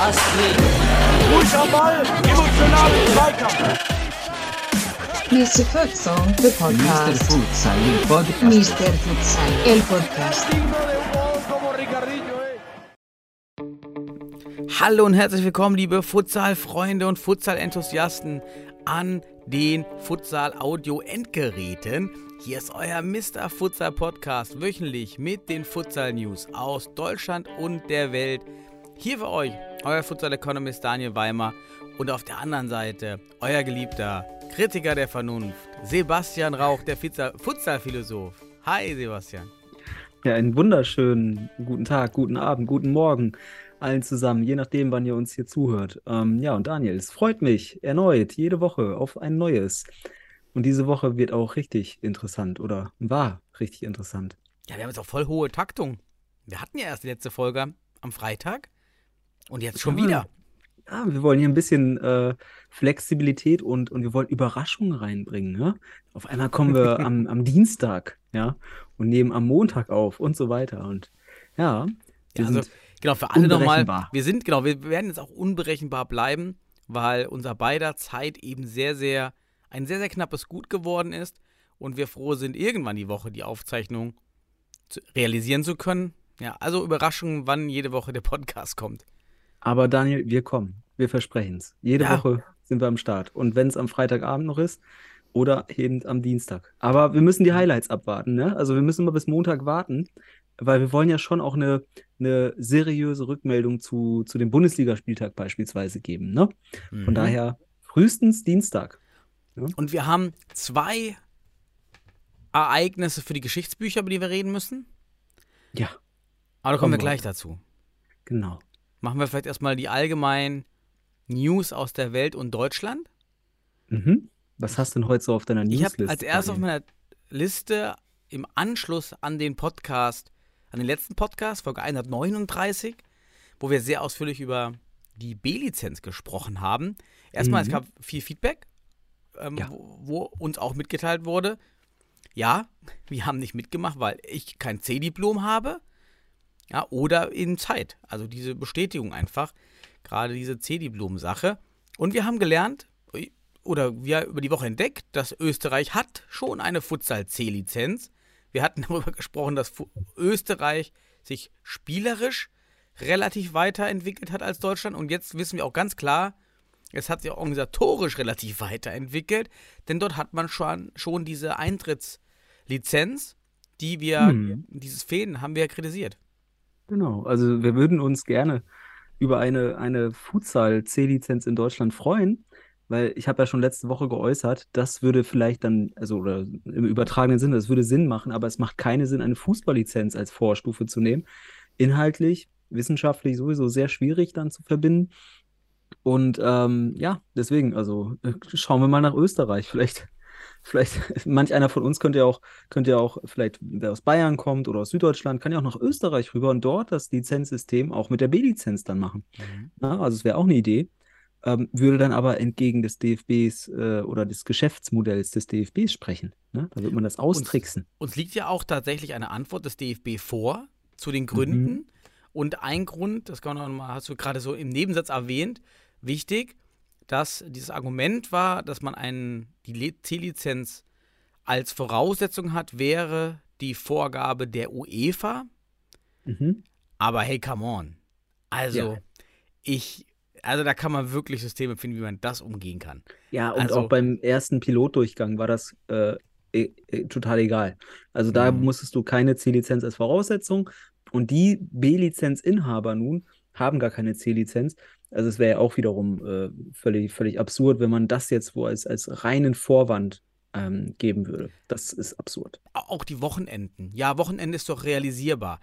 Astrid. Ball, emotionalen Zweikampf. Mr. Futsal, the Mr. podcast. Futsal, il podcast. Mr. Futsal, el podcast. Hallo und herzlich willkommen, liebe Futsal-Freunde und Futsal-Enthusiasten an den Futsal-Audio-Endgeräten. Hier ist euer Mr. Futsal Podcast wöchentlich mit den Futsal News aus Deutschland und der Welt. Hier für euch euer Futsal Economist Daniel Weimer und auf der anderen Seite euer geliebter Kritiker der Vernunft Sebastian Rauch, der Futsal- Futsal-Philosoph. Hi Sebastian. Ja, einen wunderschönen guten Tag, guten Abend, guten Morgen allen zusammen, je nachdem, wann ihr uns hier zuhört. Ähm, ja, und Daniel, es freut mich erneut, jede Woche auf ein neues. Und diese Woche wird auch richtig interessant oder war richtig interessant. Ja, wir haben jetzt auch voll hohe Taktung. Wir hatten ja erst die letzte Folge am Freitag und jetzt schon Ja. wieder. Ja, wir wollen hier ein bisschen äh, Flexibilität und, und wir wollen Überraschungen reinbringen. Ne? Auf einmal kommen wir am, am Dienstag, ja, und nehmen am Montag auf und so weiter. Und ja, wir Ja, also, sind genau, für alle nochmal, wir sind, genau, wir werden jetzt auch unberechenbar bleiben, weil unser beider Zeit eben sehr, sehr, ein sehr, sehr knappes Gut geworden ist und wir froh sind, irgendwann die Woche die Aufzeichnung zu, realisieren zu können. Ja, also Überraschungen, wann jede Woche der Podcast kommt. Aber Daniel, wir kommen. Wir versprechen es. Jede Ja. Woche sind wir am Start. Und wenn es am Freitagabend noch ist oder eben am Dienstag. Aber wir müssen die Highlights abwarten, ne? Also wir müssen mal bis Montag warten, weil wir wollen ja schon auch eine, eine seriöse Rückmeldung zu, zu dem Bundesligaspieltag beispielsweise geben, ne? Von Mhm. daher frühestens Dienstag. Und wir haben zwei Ereignisse für die Geschichtsbücher, über die wir reden müssen. Ja, Aber da kommen Kommen wir wir. gleich dazu. genau. Machen wir vielleicht erstmal die allgemeinen News aus der Welt und Deutschland. Mhm. Was hast du denn heute so auf deiner Ich habe Newsliste? als erstes auf meiner Liste im Anschluss an den Podcast, an den letzten Podcast, Folge 139, wo wir sehr ausführlich über die B-Lizenz gesprochen haben. Erstmal, es Mhm. gab viel Feedback, ähm, Ja. wo, wo uns auch mitgeteilt wurde, ja, wir haben nicht mitgemacht, weil ich kein C-Diplom habe. Ja, oder in Zeit. Also diese Bestätigung einfach. Gerade diese C-Diplom-Sache. Und wir haben gelernt, oder wir über die Woche entdeckt, dass Österreich hat schon eine Futsal-C-Lizenz. Wir hatten darüber gesprochen, dass Österreich sich spielerisch relativ weiterentwickelt hat als Deutschland. Und jetzt wissen wir auch ganz klar, es hat sich auch organisatorisch relativ weiterentwickelt, denn dort hat man schon, schon diese Eintrittslizenz, die wir, Hm. dieses Fehlen haben wir ja kritisiert. Genau, also wir würden uns gerne über eine, eine Futsal-C-Lizenz in Deutschland freuen, weil ich habe ja schon letzte Woche geäußert, das würde vielleicht dann, also oder im übertragenen Sinne, das würde Sinn machen, aber es macht keinen Sinn, eine Fußball-Lizenz als Vorstufe zu nehmen. Inhaltlich, wissenschaftlich sowieso sehr schwierig dann zu verbinden. Und ähm, ja, deswegen, also äh, schauen wir mal nach Österreich. Vielleicht, vielleicht, manch einer von uns könnte ja auch, könnte ja auch, vielleicht, wer aus Bayern kommt oder aus Süddeutschland, kann ja auch nach Österreich rüber und dort das Lizenzsystem auch mit der B-Lizenz dann machen. Ja, also es wäre auch eine Idee. Ähm, würde dann aber entgegen des DFBs äh, oder des Geschäftsmodells des DFBs sprechen. Ne? Da wird man das austricksen. Uns liegt ja auch tatsächlich eine Antwort des DFB vor zu den Gründen. Und ein Grund, das kann man noch mal, hast du gerade so im Nebensatz erwähnt, wichtig, dass dieses Argument war, dass man einen, die C-Lizenz als Voraussetzung hat, wäre die Vorgabe der UEFA. Mhm. Aber hey, come on. Also, Ja. ich, also da kann man wirklich Systeme finden, wie man das umgehen kann. Ja, und Also- auch beim ersten Pilotdurchgang war das äh, eh, total egal. Also da Mhm. musstest du keine C-Lizenz als Voraussetzung und die B-Lizenzinhaber nun haben gar keine C-Lizenz. Also es wäre ja auch wiederum äh, völlig, völlig absurd, wenn man das jetzt wo als, als reinen Vorwand ähm, geben würde. Das ist absurd. Auch die Wochenenden. Ja, Wochenende ist doch realisierbar.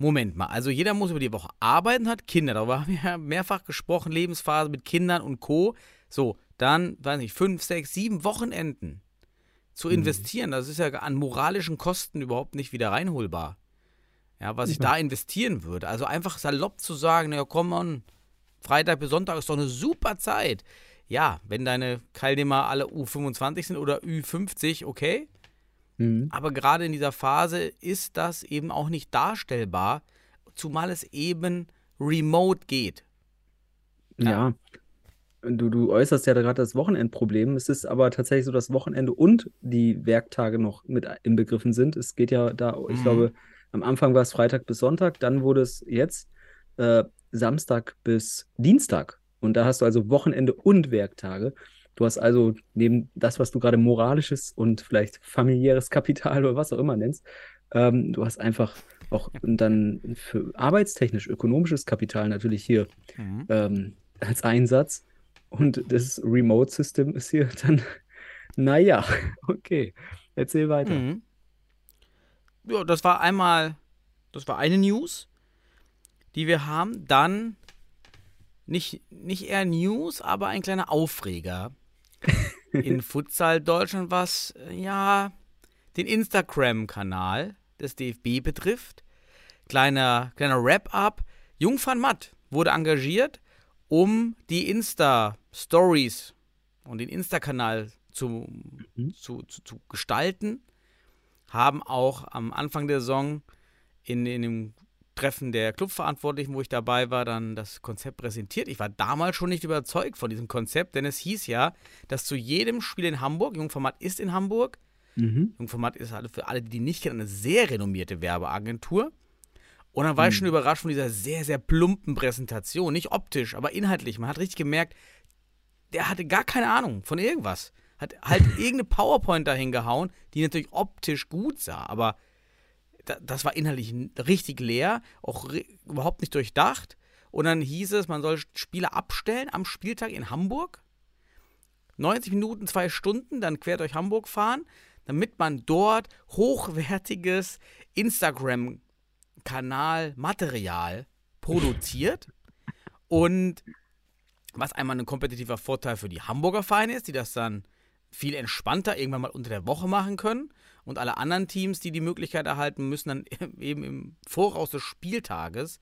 Moment mal, also jeder muss über die Woche arbeiten, hat Kinder. Darüber haben wir ja mehrfach gesprochen, Lebensphase mit Kindern und Co. So, dann, weiß nicht, fünf, sechs, sieben Wochenenden zu Mhm. investieren, das ist ja an moralischen Kosten überhaupt nicht wieder reinholbar. Ja, was ich da investieren würde. Also einfach salopp zu sagen, ja komm on, Freitag bis Sonntag ist doch eine super Zeit. ja, wenn deine Teilnehmer alle U25 sind oder Ü50, okay. Mhm. Aber gerade in dieser Phase ist das eben auch nicht darstellbar, zumal es eben remote geht. Ja. Du, du äußerst ja gerade das Wochenendproblem. Es ist aber tatsächlich so, dass Wochenende und die Werktage noch mit inbegriffen sind. Es geht ja da, ich Mhm. glaube, am Anfang war es Freitag bis Sonntag, dann wurde es jetzt äh, Samstag bis Dienstag. Und da hast du also Wochenende und Werktage. Du hast also neben das, was du gerade moralisches und vielleicht familiäres Kapital oder was auch immer nennst, ähm, du hast einfach auch dann für arbeitstechnisch ökonomisches Kapital natürlich hier Mhm. ähm, als Einsatz. Und das Remote System ist hier dann, naja, okay. Erzähl weiter. Mhm. Ja, das war einmal, das war eine News, die wir haben. Dann nicht, nicht eher News, aber ein kleiner Aufreger in Futsal Deutschland, was äh, ja den Instagram-Kanal des DFB betrifft. Kleiner, kleiner Wrap-up. Jung van Matt wurde engagiert, um die Insta-Stories und den Insta-Kanal zu, Mhm. zu, zu, zu gestalten. Haben auch am Anfang der Saison in, in dem Treffen der Clubverantwortlichen, wo ich dabei war, dann das Konzept präsentiert. Ich war damals schon nicht überzeugt von diesem Konzept, denn es hieß ja, dass zu jedem Spiel in Hamburg, Jungformat ist in Hamburg, Mhm. Jungformat ist halt für alle, die nicht kennen, eine sehr renommierte Werbeagentur. Und dann war ich schon überrascht von dieser sehr, sehr plumpen Präsentation. Nicht optisch, aber inhaltlich. Man hat richtig gemerkt, der hatte gar keine Ahnung von irgendwas. Hat halt irgendeine PowerPoint dahin gehauen, die natürlich optisch gut sah, aber das war inhaltlich n- richtig leer, auch überhaupt nicht durchdacht. Und dann hieß es, man soll Spiele abstellen am Spieltag in Hamburg. 90 Minuten, zwei Stunden, dann quer durch Hamburg fahren, damit man dort hochwertiges Instagram-Kanal-Material produziert. Und was einmal ein kompetitiver Vorteil für die Hamburger Vereine ist, die das dann viel entspannter irgendwann mal unter der Woche machen können. Und alle anderen Teams, die die Möglichkeit erhalten, müssen dann eben im Voraus des Spieltages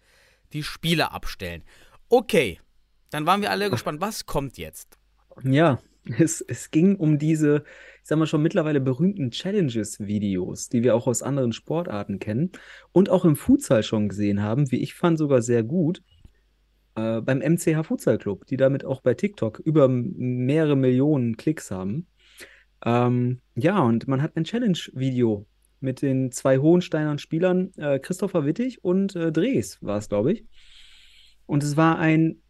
die Spiele abstellen. Okay, dann waren wir alle gespannt, was kommt jetzt? Ja, es, es ging um diese, ich sag mal schon mittlerweile berühmten Challenges-Videos, die wir auch aus anderen Sportarten kennen und auch im Futsal schon gesehen haben, wie ich fand sogar sehr gut, äh, beim MCH Futsal Club, die damit auch bei TikTok über mehrere Millionen Klicks haben. Ähm, ja, und man hat ein Challenge-Video mit den zwei Hohensteinern Spielern, äh, Christopher Wittig und äh, Drees war es, glaube ich. Und es war ein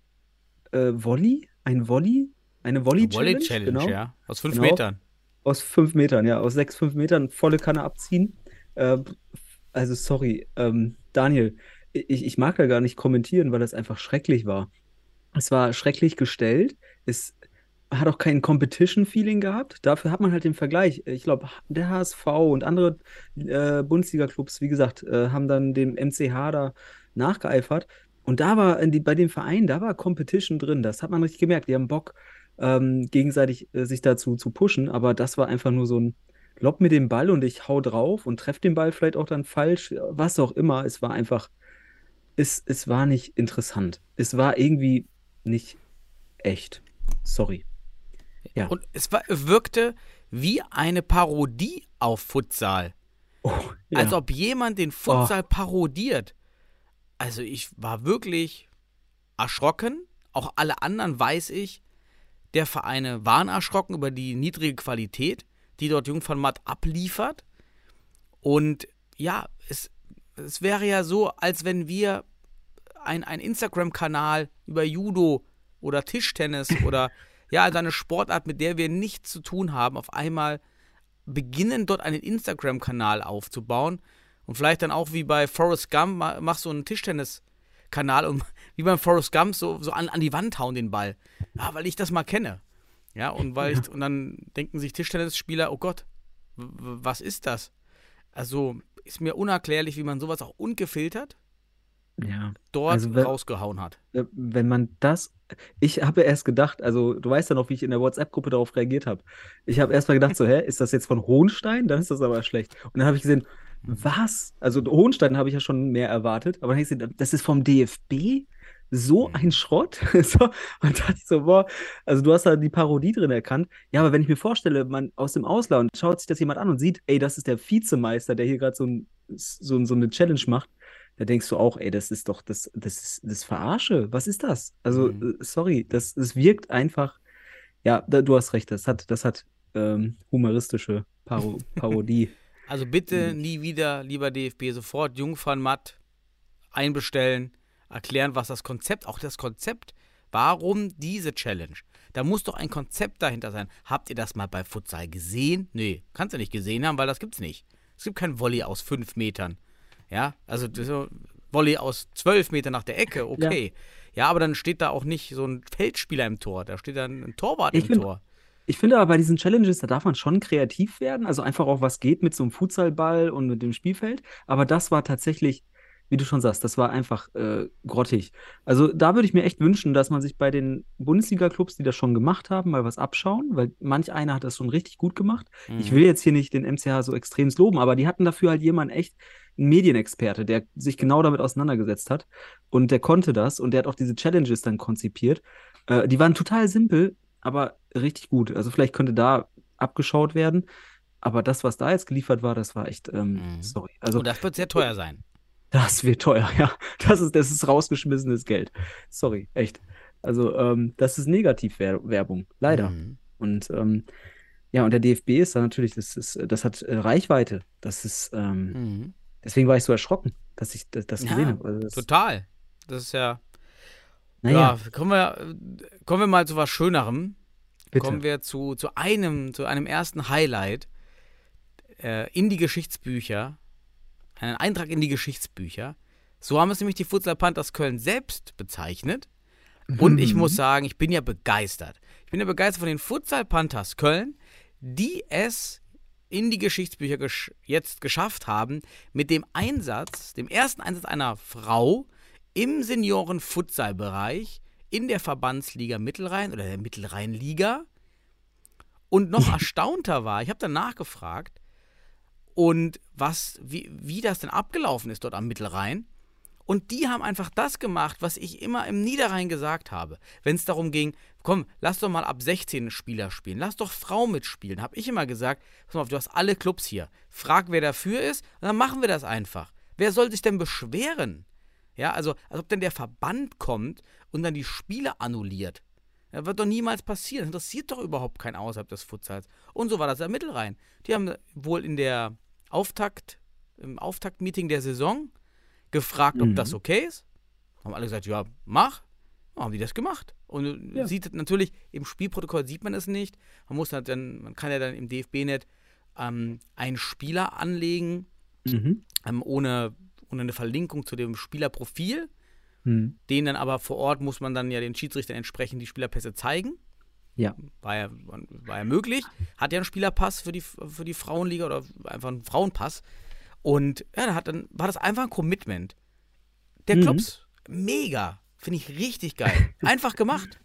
äh, Volley, ein Volley, eine Volley-Challenge, Volley-Challenge, genau, ja. Aus fünf Genau. Metern. aus fünf Metern, ja, aus sechs, fünf Metern volle Kanne abziehen. Äh, also sorry, ähm, Daniel, ich, ich mag da gar nicht kommentieren, weil das einfach schrecklich war. Es war schrecklich gestellt. Es hat auch kein Competition-Feeling gehabt. Dafür hat man halt den Vergleich. Ich glaube, der HSV und andere äh, Bundesliga-Clubs, wie gesagt, äh, haben dann dem MCH da nachgeeifert. Und da war die, bei dem Verein, da war Competition drin. Das hat man richtig gemerkt. Die haben Bock, ähm, gegenseitig äh, sich dazu zu pushen. Aber das war einfach nur so ein Lob mit dem Ball und ich hau drauf und treffe den Ball vielleicht auch dann falsch. Was auch immer. Es war einfach, es, es war nicht interessant. Es war irgendwie nicht echt. Sorry. Ja. Und es war, wirkte wie eine Parodie auf Futsal. Oh, ja. Als ob jemand den Futsal parodiert. Also ich war wirklich erschrocken. Auch alle anderen weiß ich, der Vereine waren erschrocken über die niedrige Qualität, die dort Jung von Matt abliefert. Und ja, es, es wäre ja so, als wenn wir ein, ein Instagram-Kanal über Judo oder Tischtennis oder ja, also eine Sportart, mit der wir nichts zu tun haben, auf einmal beginnen, dort einen Instagram-Kanal aufzubauen und vielleicht dann auch wie bei Forrest Gump, ma- mach so einen Tischtennis-Kanal und wie beim Forrest Gump so, so an, an die Wand hauen den Ball. Ja, weil ich das mal kenne. Ja, und weil ich, und dann denken sich Tischtennisspieler, oh Gott, was ist das? Also ist mir unerklärlich, wie man sowas auch ungefiltert ja. dort Also wenn- rausgehauen hat. Wenn man das, ich habe erst gedacht, also du weißt ja noch, wie ich in der WhatsApp-Gruppe darauf reagiert habe. Ich habe erst mal gedacht, so, hä, ist das jetzt von Hohenstein? Dann ist das aber schlecht. Und dann habe ich gesehen, was? Also Hohenstein habe ich ja schon mehr erwartet, aber dann habe ich gesehen, das ist vom DFB? so ein Schrott. so, und dachte ich so, boah, also du hast da die Parodie drin erkannt. Ja, aber wenn ich mir vorstelle, man aus dem Ausland schaut sich das jemand an und sieht, ey, das ist der Vizemeister, der hier gerade so, ein, so, so eine Challenge macht, da denkst du auch, ey, das ist doch, das, das ist das Verarsche. Was ist das? Also, Mhm. äh, sorry, das, das wirkt einfach, ja, da, du hast recht, das hat, das hat ähm, humoristische Paro Parodie. Also bitte nie wieder, lieber DFB, sofort Jungfernmatt einbestellen, erklären, was das Konzept, auch das Konzept, warum diese Challenge? Da muss doch ein Konzept dahinter sein. Habt ihr das mal bei Futsal gesehen? Nee, kannst du nicht gesehen haben, weil das gibt's nicht. Es gibt kein Volley aus fünf Metern. Ja, also so Volley aus zwölf Metern nach der Ecke, okay. Ja. aber dann steht da auch nicht so ein Feldspieler im Tor, da steht dann ein Torwart Ich im find- Tor. Ich finde aber bei diesen Challenges, da darf man schon kreativ werden. Also einfach auch, was geht mit so einem Futsalball und mit dem Spielfeld. Aber das war tatsächlich, wie du schon sagst, das war einfach äh, grottig. Also da würde ich mir echt wünschen, dass man sich bei den Bundesliga-Clubs, die das schon gemacht haben, mal was abschauen, weil manch einer hat das schon richtig gut gemacht. Ich Mhm. will jetzt hier nicht den MCH so extrem loben, aber die hatten dafür halt jemanden echt, Medienexperte, der sich genau damit auseinandergesetzt hat. Und der konnte das und der hat auch diese Challenges dann konzipiert. Äh, die waren total simpel, aber richtig gut. Also vielleicht könnte da abgeschaut werden. Aber das, was da jetzt geliefert war, das war echt, ähm, Mhm. sorry. Also Und das wird sehr teuer sein. das wird teuer, ja. Das ist, das ist rausgeschmissenes Geld. Sorry, echt. Also, ähm, das ist Negativwerbung, leider. Mhm. Und ähm, ja, und der DFB ist da natürlich, das ist, das hat äh, Reichweite. Das ist, ähm, Mhm. Deswegen war ich so erschrocken, dass ich das, das Ja, gesehen habe. Also das, Total. Das ist ja. naja, Ja, kommen wir, kommen wir mal zu was Schönerem. bitte. Kommen wir zu, zu einem, zu einem ersten Highlight äh, in die Geschichtsbücher. Einen Eintrag in die Geschichtsbücher. So haben es nämlich die Futsal Panthers Köln selbst bezeichnet. Und ich Mhm. muss sagen, ich bin ja begeistert. Ich bin ja begeistert von den Futsal Panthers Köln, die es in die Geschichtsbücher gesch jetzt geschafft haben, mit dem Einsatz, dem ersten Einsatz einer Frau im Senioren-Futsal-Bereich in der Verbandsliga Mittelrhein oder der Mittelrheinliga. Und noch erstaunter war, ich habe dann nachgefragt, und was, wie, wie das denn abgelaufen ist dort am Mittelrhein. Und die haben einfach das gemacht, was ich immer im Niederrhein gesagt habe. Wenn es darum ging, komm, lass doch mal ab 16 Spieler spielen, lass doch Frauen mitspielen, habe ich immer gesagt, pass mal auf, du hast alle Clubs hier. Frag, wer dafür ist, und dann machen wir das einfach. Wer soll sich denn beschweren? Ja, also, als ob denn der Verband kommt und dann die Spiele annulliert. Das wird doch niemals passieren. Das interessiert doch überhaupt keinen außerhalb des Futsals. Und so war das am Mittelrhein. Die haben wohl in der Auftakt, im Auftaktmeeting der Saison gefragt, ob Mhm. das okay ist. Haben alle gesagt, ja, mach. Dann haben die das gemacht. Und Ja. sieht natürlich, im Spielprotokoll sieht man es nicht. Man muss halt dann, man kann ja dann im DFB-Net ähm, einen Spieler anlegen, Mhm. ähm, ohne, ohne eine Verlinkung zu dem Spielerprofil. Mhm. Den dann aber vor Ort muss man dann ja den Schiedsrichtern entsprechend die Spielerpässe zeigen. Ja. War ja, war ja möglich. Hat ja einen Spielerpass für die, für die Frauenliga oder einfach einen Frauenpass. Und ja, da hat dann, war das einfach ein Commitment. Der Mhm. Clubs, mega. Finde ich richtig geil. Einfach gemacht.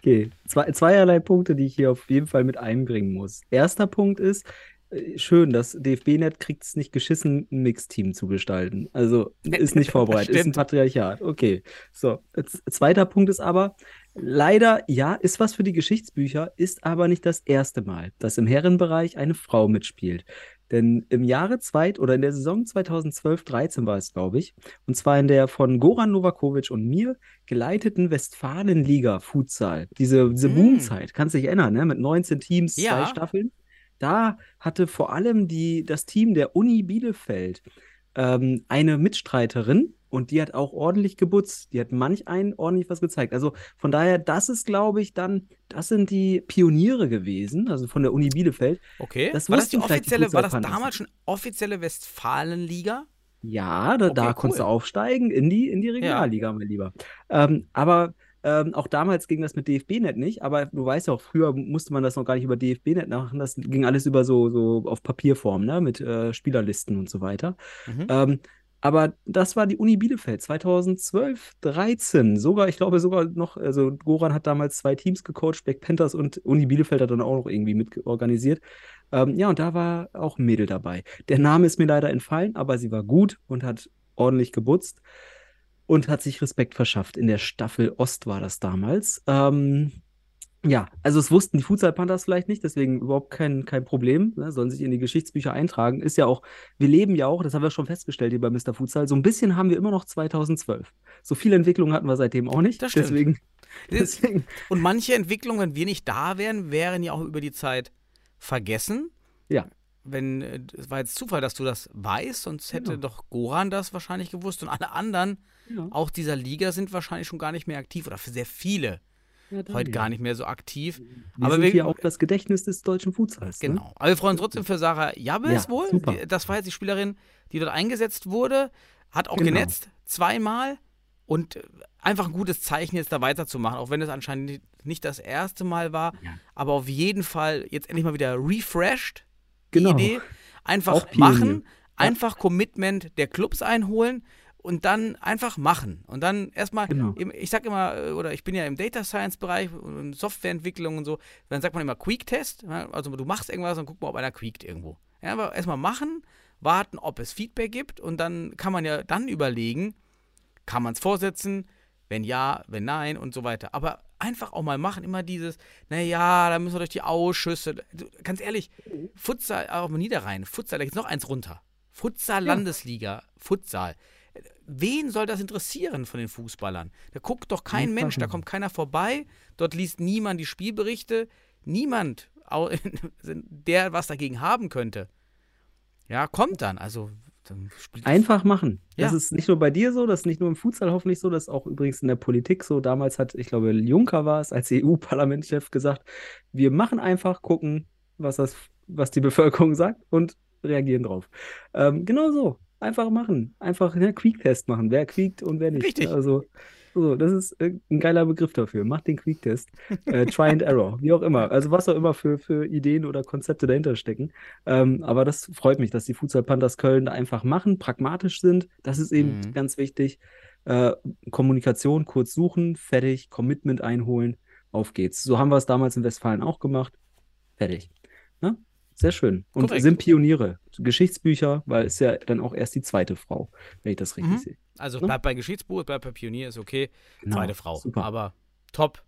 Okay, Zwei, zweierlei Punkte, die ich hier auf jeden Fall mit einbringen muss. Erster Punkt ist, äh, schön, das DFB-Net kriegt es nicht geschissen, ein Mixteam zu gestalten. Also ist nicht vorbereitet, ist ein. Patriarchat. Okay, so. Z- Zweiter Punkt ist aber, leider, ja, ist was für die Geschichtsbücher, ist aber nicht das erste Mal, dass im Herrenbereich eine Frau mitspielt. Denn im Jahre zweit oder in der Saison 2012-13 war es, glaube ich, und zwar in der von Goran Novakovic und mir geleiteten Westfalenliga Futsal. Diese, diese Mm. Boomzeit, kannst dich erinnern, ne? Mit 19 Teams, Ja. zwei Staffeln. Da hatte vor allem die, das Team der Uni Bielefeld ähm, eine Mitstreiterin und die hat auch ordentlich gebutzt. Die hat manch einen ordentlich was gezeigt. Also von daher, das ist, glaube ich, dann, das sind die Pioniere gewesen, also von der Uni Bielefeld. Okay. Das war das die offizielle, war das damals schon offizielle Westfalenliga? Ja, da, Okay, da konntest du aufsteigen in die, in die Regionalliga, mein Lieber. Ähm, aber ähm, auch damals ging das mit DFB-Net nicht, aber du weißt ja auch, früher musste man das noch gar nicht über DFB-Net machen. Das ging alles über so, so auf Papierform, ne? Mit äh, Spielerlisten und so weiter. Mhm. Ähm, aber das war die Uni Bielefeld 2012, 13. Sogar, ich glaube sogar noch, also Goran hat damals zwei Teams gecoacht, Black Panthers und Uni Bielefeld hat dann auch noch irgendwie mit organisiert. Ähm, ja, und da war auch ein Mädel dabei. Der Name ist mir leider entfallen, aber sie war gut und hat ordentlich gebutzt. und hat sich Respekt verschafft. In der Staffel Ost war das damals. Ähm, ja, also es wussten die Futsal Panthers vielleicht nicht, deswegen überhaupt kein, kein Problem. Ne? Sollen sich in die Geschichtsbücher eintragen. Ist ja auch, wir leben ja auch, das haben wir schon festgestellt hier bei Mr. Futsal, so ein bisschen haben wir immer noch 2012. So viele Entwicklungen hatten wir seitdem auch nicht. Das stimmt. Deswegen, deswegen Und manche Entwicklungen, wenn wir nicht da wären, wären ja auch über die Zeit vergessen. ja, Wenn, äh, es war jetzt Zufall, dass du das weißt, sonst hätte Genau. doch Goran das wahrscheinlich gewusst und alle anderen, Ja. auch dieser Liga, sind wahrscheinlich schon gar nicht mehr aktiv oder für sehr viele ja heute gar nicht mehr so aktiv. Wir Aber sind wir- hier auch das Gedächtnis des deutschen Futsals. Ne? Genau. Aber wir freuen uns trotzdem für Sarah Jabes Ja, wohl. super. Das war jetzt die Spielerin, die dort eingesetzt wurde, hat auch Genau. genetzt, zweimal und äh, einfach ein gutes Zeichen, jetzt da weiterzumachen, auch wenn es anscheinend nicht- das erste Mal war, Ja. aber auf jeden Fall jetzt endlich mal wieder refreshed. Genau. Die Idee. Einfach machen, einfach Commitment der Clubs einholen und dann einfach machen. Und dann erstmal, Genau. ich sag immer, äh, oder ich bin ja im Data Science Bereich und Softwareentwicklung und so, dann sagt man immer Quick-Test. ja, Also du machst irgendwas und guck mal, ob einer quiekt irgendwo. Ja, aber erstmal machen, warten, ob es Feedback gibt und dann kann man ja dann überlegen, kann man es vorsetzen, wenn ja, wenn nein und so weiter. Aber einfach auch mal machen, immer dieses, naja, da müssen wir durch die Ausschüsse. Ganz ehrlich, Futsal, auch mal Niederrhein, Futsal, da geht noch eins runter. Futsal Landesliga, Futsal. Wen soll das interessieren von den Fußballern? Da guckt doch kein Mensch, da kommt keiner vorbei, dort liest niemand die Spielberichte, niemand, der was dagegen haben könnte. Ja, kommt dann. Also, dann Einfach machen. Das Ja. ist nicht nur bei dir so, das ist nicht nur im Futsal hoffentlich so, das ist auch übrigens in der Politik so. Damals hat, ich glaube, Juncker war es als EU-Parlamentschef gesagt, wir machen einfach, gucken, was, das, was die Bevölkerung sagt und reagieren drauf. Ähm, genau so. Einfach machen. Einfach einen Quick-Test machen. Wer quiekt und wer nicht. Richtig. Also, so, das ist ein geiler Begriff dafür. Macht den Quick-Test. Äh, try and Error, wie auch immer. Also was auch immer für, für Ideen oder Konzepte dahinter stecken. Ähm, aber das freut mich, dass die Futsal Panthers Köln da einfach machen, pragmatisch sind. Das ist eben Mhm. ganz wichtig. Äh, Kommunikation kurz suchen, fertig, Commitment einholen, auf geht's. So haben wir es damals in Westfalen auch gemacht. Fertig. Ne? Sehr schön. Und Korrekt. sind Pioniere. Geschichtsbücher, weil es ja dann auch erst die zweite Frau, wenn ich das richtig Mhm. sehe. Also Ne? bleibt bei Geschichtsbuch, bleibt bei Pionier, ist okay. Genau. Zweite Frau. Super. Aber top.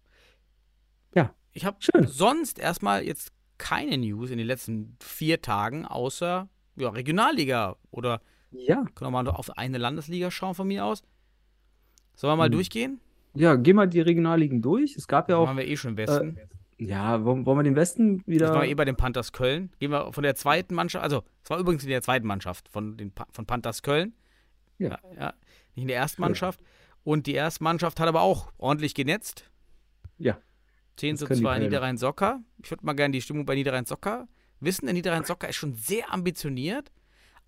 Ja. Ich habe sonst erstmal jetzt keine News in den letzten vier Tagen, außer ja, Regionalliga. Oder Ja. können wir mal auf eine Landesliga schauen von mir aus. Sollen wir mal Hm. durchgehen? Ja, geh mal die Regionalligen durch. Es gab ja auch, Machen wir eh schon im Westen. Ja, wollen, wollen wir den Westen Jetzt wieder. waren wir eh bei den Panthers Köln. Gehen wir von der zweiten Mannschaft, also es war übrigens in der zweiten Mannschaft von, den von Panthers Köln. Ja. ja. Nicht in der ersten Mannschaft. Und die erste Mannschaft hat aber auch ordentlich genetzt. Ja. 10 Das zu können die 2 Kölner. Niederrhein Socker. Ich würde mal gerne die Stimmung bei Niederrhein Socker wissen. Der Niederrhein Socker ist schon sehr ambitioniert.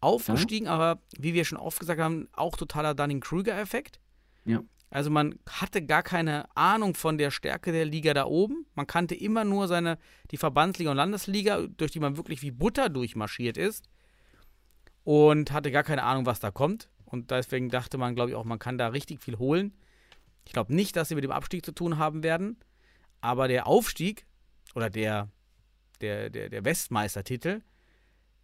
Aufgestiegen, aber wie wir schon oft gesagt haben, auch totaler Dunning-Kruger-Effekt. Ja. Also man hatte gar keine Ahnung von der Stärke der Liga da oben. Man kannte immer nur seine, die Verbandsliga und Landesliga, durch die man wirklich wie Butter durchmarschiert ist. Und hatte gar keine Ahnung, was da kommt. Und deswegen dachte man, glaube ich, auch, man kann da richtig viel holen. Ich glaube nicht, dass sie mit dem Abstieg zu tun haben werden. Aber der Aufstieg oder der, der, der, der Westmeistertitel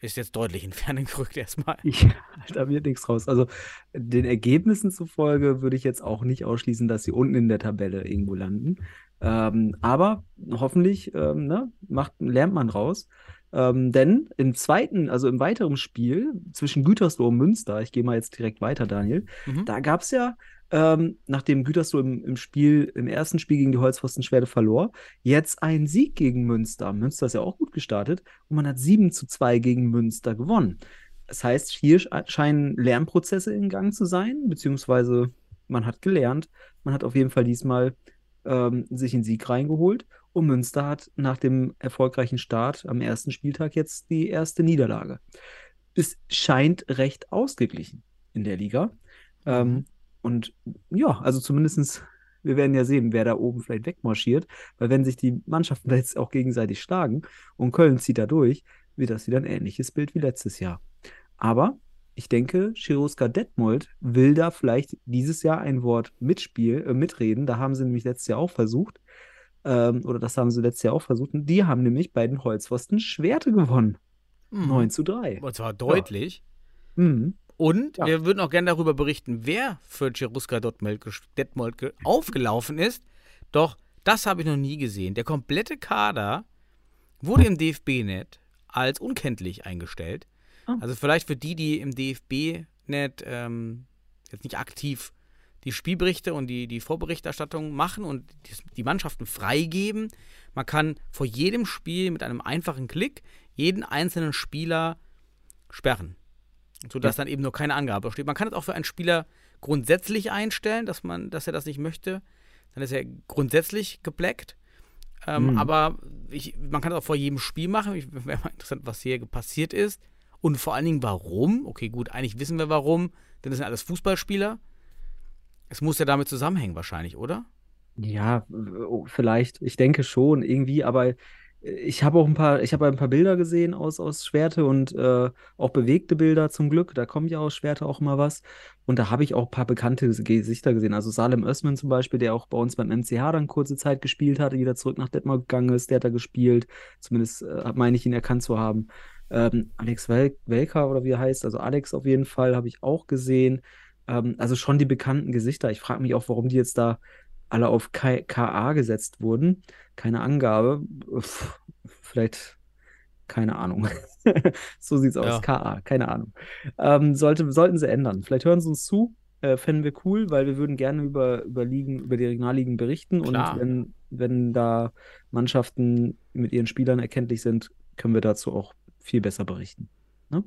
ist jetzt deutlich in Ferne gerückt erstmal. Ja, da wird nichts raus. Also den Ergebnissen zufolge würde ich jetzt auch nicht ausschließen, dass sie unten in der Tabelle irgendwo landen. Ähm, aber hoffentlich ähm, ne, macht, lernt man raus. Ähm, denn im zweiten, also im weiteren Spiel zwischen Gütersloh und Münster, ich gehe mal jetzt direkt weiter, Daniel, Mhm. da gab es ja, ähm, nachdem Gütersloh im, im Spiel, im ersten Spiel gegen die Holzpfostenschwerde verlor, jetzt einen Sieg gegen Münster. Münster ist ja auch gut gestartet und man hat 7 zu 2 gegen Münster gewonnen. Das heißt, hier sch- scheinen Lernprozesse in Gang zu sein, beziehungsweise man hat gelernt. Man hat auf jeden Fall diesmal ähm, sich einen Sieg reingeholt und Münster hat nach dem erfolgreichen Start am ersten Spieltag jetzt die erste Niederlage. Es scheint recht ausgeglichen in der Liga. Ähm, und ja, also zumindestens, wir werden ja sehen, wer da oben vielleicht wegmarschiert, weil wenn sich die Mannschaften da jetzt auch gegenseitig schlagen und Köln zieht da durch, wird das wieder ein ähnliches Bild wie letztes Jahr. Aber ich denke, Chiroska Detmold will da vielleicht dieses Jahr ein Wort mitspiel, äh, mitreden. Da haben sie nämlich letztes Jahr auch versucht. Ähm, oder das haben sie letztes Jahr auch versucht. Und die haben nämlich bei den Holzpfosten Schwerte gewonnen. Mhm. 9 zu 3. Und zwar deutlich. Mhm. Und Ja. wir würden auch gerne darüber berichten, wer für Cheruska ge- aufgelaufen ist. Doch das habe ich noch nie gesehen. Der komplette Kader wurde im DFB-Net als unkenntlich eingestellt. Ah. Also vielleicht für die, die im DFB-Net ähm, jetzt nicht aktiv die Spielberichte und die, die Vorberichterstattung machen und die, die Mannschaften freigeben. Man kann vor jedem Spiel mit einem einfachen Klick jeden einzelnen Spieler sperren. Sodass dann eben nur keine Angabe steht. Man kann es auch für einen Spieler grundsätzlich einstellen, dass, man, dass er das nicht möchte. Dann ist er grundsätzlich geblackt. Ähm, Mhm. Aber ich, man kann es auch vor jedem Spiel machen. Ich- Wäre mal interessant, was hier passiert ist. Und vor allen Dingen, warum. Okay, gut, eigentlich wissen wir warum, denn das sind alles Fußballspieler. Es muss ja damit zusammenhängen, wahrscheinlich, oder? Ja, w- vielleicht. Ich denke schon irgendwie, aber ich habe auch ein paar, ich habe ein paar Bilder gesehen aus, aus Schwerte und äh, auch bewegte Bilder zum Glück. Da kommt ja aus Schwerte auch immer was. Und da habe ich auch ein paar bekannte Gesichter gesehen. Also Salem Özmen zum Beispiel, der auch bei uns beim MCH dann kurze Zeit gespielt hat, wieder zurück nach Detmold gegangen ist, der hat da gespielt. Zumindest äh, meine ich ihn erkannt zu haben. Ähm, Alex Wel Welker oder wie er heißt, also Alex auf jeden Fall, habe ich auch gesehen. Ähm, also schon die bekannten Gesichter. Ich frage mich auch, warum die jetzt da alle auf K KA gesetzt wurden. Keine Angabe. Pff, vielleicht, keine Ahnung. so sieht's aus. Ja. KA, keine Ahnung. Ähm, sollte, sollten sie ändern. Vielleicht hören sie uns zu. Äh, fänden wir cool, weil wir würden gerne über, über Ligen, über die Regionalligen berichten. Klar. Und wenn, wenn da Mannschaften mit ihren Spielern erkenntlich sind, können wir dazu auch viel besser berichten. Ne?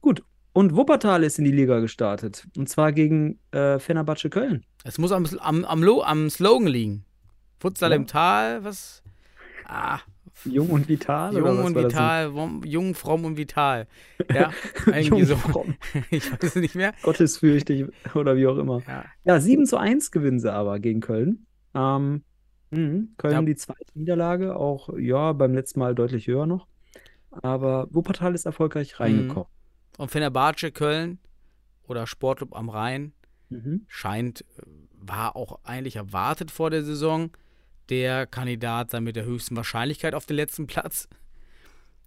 Gut. Und Wuppertal ist in die Liga gestartet. Und zwar gegen äh, Fenerbahce Köln. Es muss am, am, am, Lo, am Slogan liegen. Futsal Ja. im Tal, was? Ah, Jung und vital? oder jung und vital, jung, fromm und vital. Ja, irgendwie so. fromm, Ich weiß es nicht mehr. gottesfürchtig oder wie auch immer. Ja. Ja, 7 zu 1 gewinnen sie aber gegen Köln. Ähm, mh, Köln Ja. die zweite Niederlage, auch ja, beim letzten Mal deutlich höher noch. Aber Wuppertal ist erfolgreich reingekommen. Und Fenerbahce Köln oder Sportclub am Rhein Mhm. scheint, äh, war auch eigentlich erwartet vor der Saison, der Kandidat sei mit der höchsten Wahrscheinlichkeit auf den letzten Platz,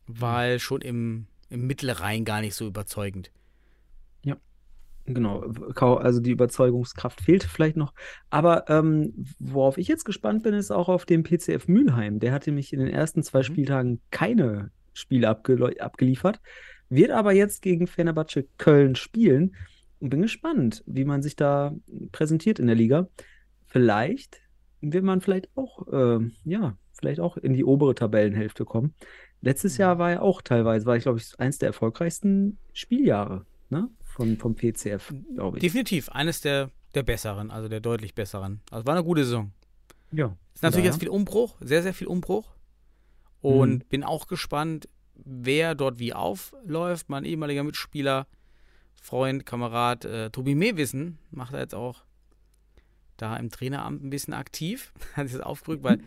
weil schon im, im Mittelrhein gar nicht so überzeugend. Genau, kau- also die Überzeugungskraft fehlte vielleicht noch. Aber ähm, worauf ich jetzt gespannt bin, ist auch auf den PCF Mülheim. Der hatte mich in den ersten zwei Mhm. Spieltagen keine Spiele abgel abgeliefert, wird aber jetzt gegen Fenerbahce Köln spielen und bin gespannt, wie man sich da präsentiert in der Liga. Vielleicht wird man vielleicht auch, ähm, ja, vielleicht auch in die obere Tabellenhälfte kommen. Letztes Mhm. Jahr war ja auch teilweise, war ich glaube ich, eins der erfolgreichsten Spieljahre, ne? Von, vom PCF, glaube ich. Definitiv eines der, der besseren, also der deutlich besseren. Also war eine gute Saison. Ja. Ist natürlich Ja. jetzt viel Umbruch, sehr, sehr viel Umbruch. Und Mhm. bin auch gespannt, wer dort wie aufläuft. Mein ehemaliger Mitspieler, Freund, Kamerad äh, Tobi Mehwissen macht er jetzt auch da im Traineramt ein bisschen aktiv. Hat sich das aufgerückt, weil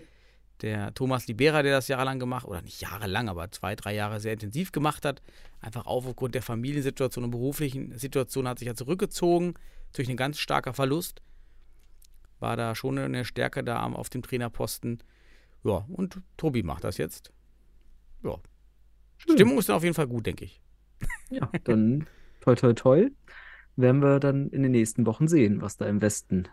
der Thomas Libera, der das jahrelang gemacht, oder nicht jahrelang, aber zwei, drei Jahre sehr intensiv gemacht hat, einfach aufgrund der Familiensituation und beruflichen Situation hat sich ja zurückgezogen. Durch ein ganz starker Verlust. War da schon eine Stärke da auf dem Trainerposten. Ja, und Tobi macht das jetzt. Ja. Stimmung ist dann auf jeden Fall gut, denke ich. Ja, dann toi toi toi. Werden wir dann in den nächsten Wochen sehen, was da im Westen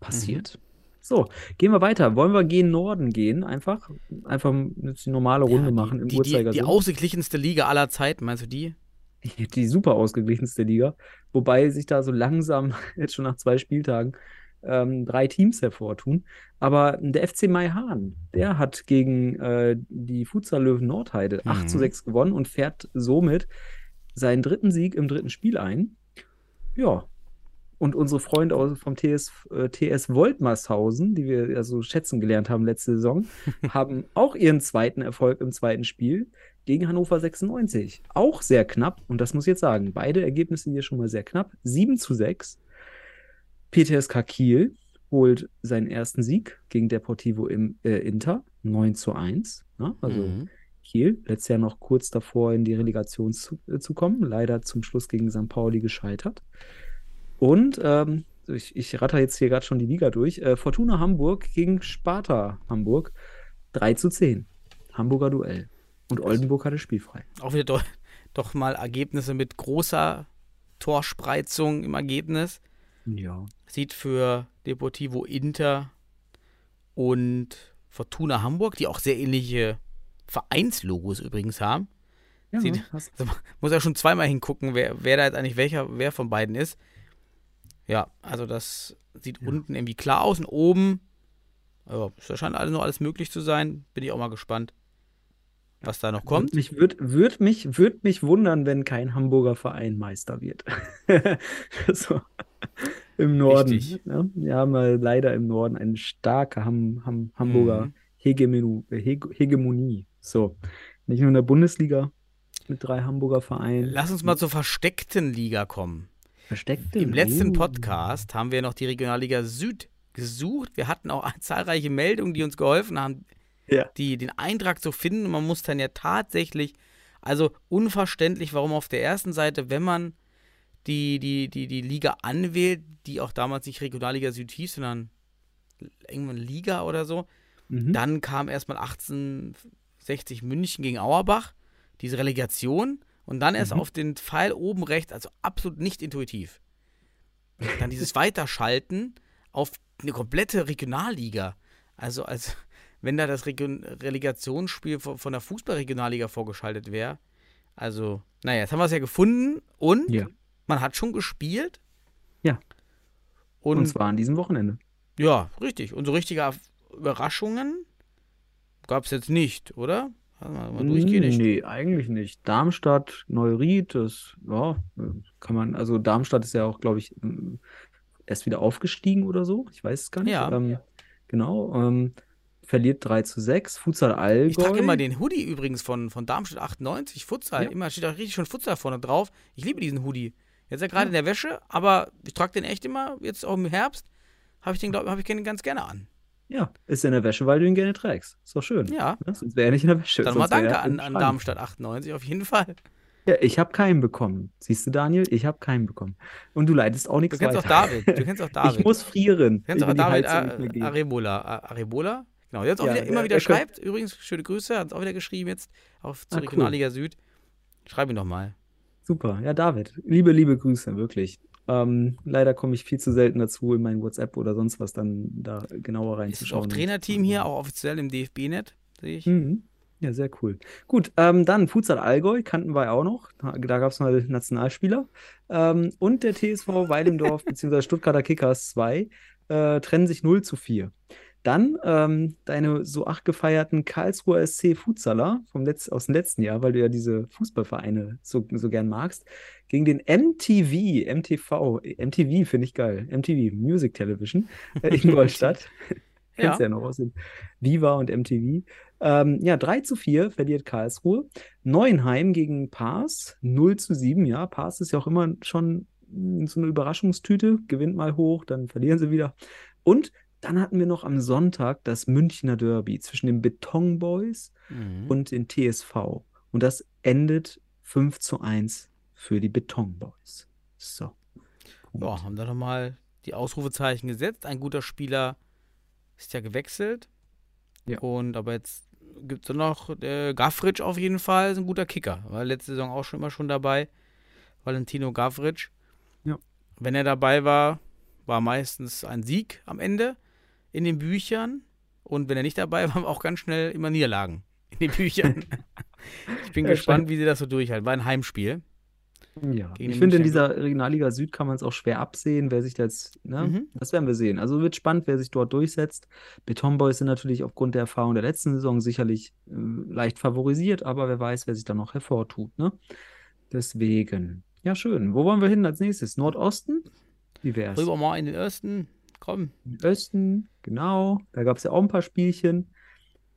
passiert. So, gehen wir weiter. Wollen wir gehen Norden gehen? Einfach, einfach die normale Runde Ja, machen im die, die, die, die Uhrzeigersinn. ausgeglichenste Liga aller Zeiten, meinst du die? Die super ausgeglichenste Liga. Wobei sich da so langsam, jetzt schon nach zwei Spieltagen, ähm, drei Teams hervortun. Aber der FC Maihahn, der hat gegen äh, die Futsal Löwen Nordheide 8 zu Mhm. 6 gewonnen und fährt somit seinen dritten Sieg im dritten Spiel ein. Ja. Und unsere Freunde aus, vom TS, äh, TS Woltmershausen, die wir ja so schätzen gelernt haben letzte Saison, haben auch ihren zweiten Erfolg im zweiten Spiel gegen Hannover 96. Auch sehr knapp. Und das muss ich jetzt sagen. Beide Ergebnisse hier schon mal sehr knapp. 7 zu 6. PTSK Kiel holt seinen ersten Sieg gegen Deportivo im, äh, Inter. 9 zu 1. Ne? Also Mhm. Kiel, letztes Jahr noch kurz davor in die Relegation zu, äh, zu kommen. Leider zum Schluss gegen St. Pauli gescheitert. Und ähm, ich, ich ratter jetzt hier gerade schon die Liga durch. Äh, Fortuna Hamburg gegen Sparta Hamburg. 3 zu 10. Hamburger Duell. Und Oldenburg hatte spielfrei. Auch wieder doch, doch mal Ergebnisse mit großer Torspreizung im Ergebnis. Ja. Sieht für Deportivo Inter und Fortuna Hamburg, die auch sehr ähnliche Vereinslogos übrigens haben. ja Sieht- Also, muss ja schon zweimal hingucken, wer, wer da jetzt eigentlich welcher, wer von beiden ist. Ja, also das sieht unten irgendwie klar aus und oben, ja, es scheint alles noch alles möglich zu sein. Bin ich auch mal gespannt, was da noch kommt. Würd mich, würd, würd mich, würd mich wundern, wenn kein Hamburger Verein Meister wird. so. Im Norden. Richtig. Ja, wir haben leider im Norden eine starke Ham, Ham, Hamburger Mhm. Hegemonu, Hegemonie. So. Nicht nur in der Bundesliga mit drei Hamburger Vereinen. Lass uns mal zur versteckten Liga kommen. Versteckte. Im letzten Uh. Podcast haben wir noch die Regionalliga Süd gesucht. Wir hatten auch zahlreiche Meldungen, die uns geholfen haben, Ja. die, den Eintrag zu finden. Man muss dann ja tatsächlich, also unverständlich, warum auf der ersten Seite, wenn man die, die, die, die Liga anwählt, die auch damals nicht Regionalliga Süd hieß, sondern irgendwann Liga oder so, Mhm. dann kam erstmal 1860 München gegen Auerbach, diese Relegation, und dann erst Mhm. auf den Pfeil oben rechts, also absolut nicht intuitiv. Dann dieses Weiterschalten auf eine komplette Regionalliga. Also als wenn da das Region Relegationsspiel von, der Fußballregionalliga vorgeschaltet wäre. Also, naja, jetzt haben wir es ja gefunden und Ja. man hat schon gespielt. Ja. Und, Und zwar an diesem Wochenende. ja, richtig. Und so richtige Überraschungen gab es jetzt nicht, oder? Warte Mal, mal durchgehen. Nee, eigentlich nicht. Darmstadt, Neuried, das, ja, kann man, also Darmstadt ist ja auch, glaube ich, ähm, erst wieder aufgestiegen oder so. Ich weiß es gar nicht. Ja. Ähm, genau. Ähm, verliert 3 zu 6. Futsal Ich Allgäu. trage immer den Hoodie übrigens von, von Darmstadt 98, Futsal. Ja. Immer steht da richtig schon Futsal vorne drauf. Ich liebe diesen Hoodie. Jetzt ist er gerade in der Wäsche, aber ich trage den echt immer, jetzt auch im Herbst, habe ich den, glaube ich, den ganz gerne an. Ja, ist in der Wäsche, weil du ihn gerne trägst. Ist doch schön. Ja. Ne? Sonst wäre er nicht in der Wäsche. Dann mal danke an, an. Darmstadt 98, auf jeden Fall. Ja, ich habe keinen bekommen. Siehst du, Daniel? Ich habe keinen bekommen. Und du leitest auch Du nichts kennst auch weiter. David. Du kennst auch David. Ich muss frieren. du kennst auch David Ar-. Arebola. Ar- Arebola? Genau, hat auch Ja, wieder, immer der- wieder schreibt. Übrigens, schöne Grüße, hat es auch wieder geschrieben jetzt auf zur Ah, cool. Regionalliga Süd. Schreib ihn doch mal. Super, ja, David. Liebe, liebe Grüße, wirklich. Ähm, leider komme ich viel zu selten dazu, in mein WhatsApp oder sonst was dann da genauer Ist reinzuschauen. auch Trainerteam hier, auch offiziell im DFB-Net, sehe ich. Mhm. Ja, sehr cool. Gut, ähm, dann Futsal Allgäu kannten wir auch noch. Da, da gab es mal Nationalspieler. Ähm, und der TSV Weidendorf bzw. Stuttgarter Kickers 2 äh, trennen sich 0 zu 4. Dann ähm, deine so ach gefeierten Karlsruher SC Futsaler vom Letz aus dem letzten Jahr, weil du ja diese Fußballvereine so, so gern magst, gegen den MTV, MTV, MTV finde ich geil, MTV, Music Television äh, in Ingolstadt. Kennst du ja noch aus dem Viva und MTV. Ähm, ja, 3 zu 4 verliert Karlsruhe. Neuenheim gegen Paas, 0 zu 7. Ja, Paas ist ja auch immer schon so eine Überraschungstüte, gewinnt mal hoch, dann verlieren sie wieder. Und dann hatten wir noch am Sonntag das Münchner Derby zwischen den Beton Boys Mhm. und den TSV. Und das endet 5 zu 1 für die Beton Boys. So. Ja, haben da nochmal die Ausrufezeichen gesetzt. Ein guter Spieler ist ja gewechselt. Ja. Und aber jetzt gibt es noch äh, Gafritsch auf jeden Fall, ist ein guter Kicker. War letzte Saison auch schon immer schon dabei. Valentino Gavritsch. Ja. Wenn er dabei war, war meistens ein Sieg am Ende in den Büchern. Und wenn er nicht dabei war, auch ganz schnell immer Niederlagen in den Büchern. ich bin gespannt, wie sie das so durchhalten. War ein Heimspiel. Ja, ich finde, in dieser Regionalliga Süd kann man es auch schwer absehen, wer sich da jetzt, ne? Mhm. Das werden wir sehen. Also wird spannend, wer sich dort durchsetzt. Beton Boys sind natürlich aufgrund der Erfahrung der letzten Saison sicherlich äh, leicht favorisiert, aber wer weiß, wer sich da noch hervortut, ne? Deswegen. Ja, schön. Wo wollen wir hin als nächstes? Nordosten? Wie wär's? Rüber mal in den ersten. Komm. Osten, genau. Da gab es ja auch ein paar Spielchen.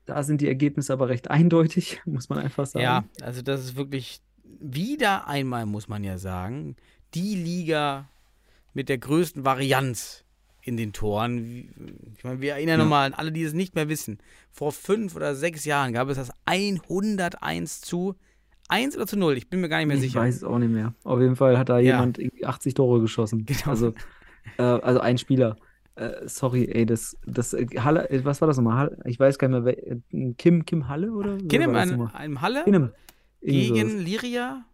Da sind die Ergebnisse aber recht eindeutig, muss man einfach sagen. Ja, also das ist wirklich wieder einmal, muss man ja sagen, die Liga mit der größten Varianz in den Toren. Ich meine, wir erinnern Ja. nochmal an alle, die es nicht mehr wissen. Vor fünf oder sechs Jahren gab es das 101 zu 1 oder zu 0. Ich bin mir gar nicht mehr Ich sicher. weiß es auch nicht mehr. Auf jeden Fall hat da Ja. jemand irgendwie 80 Tore geschossen. Genau. Also, äh, also ein Spieler. Äh, sorry, ey, das, das äh, Halle, äh, was war das nochmal? Ich weiß gar nicht mehr, wer, äh, Kim, Kim Halle oder? Kinem nochmal? einem Halle Kinem. Gegen. Liria.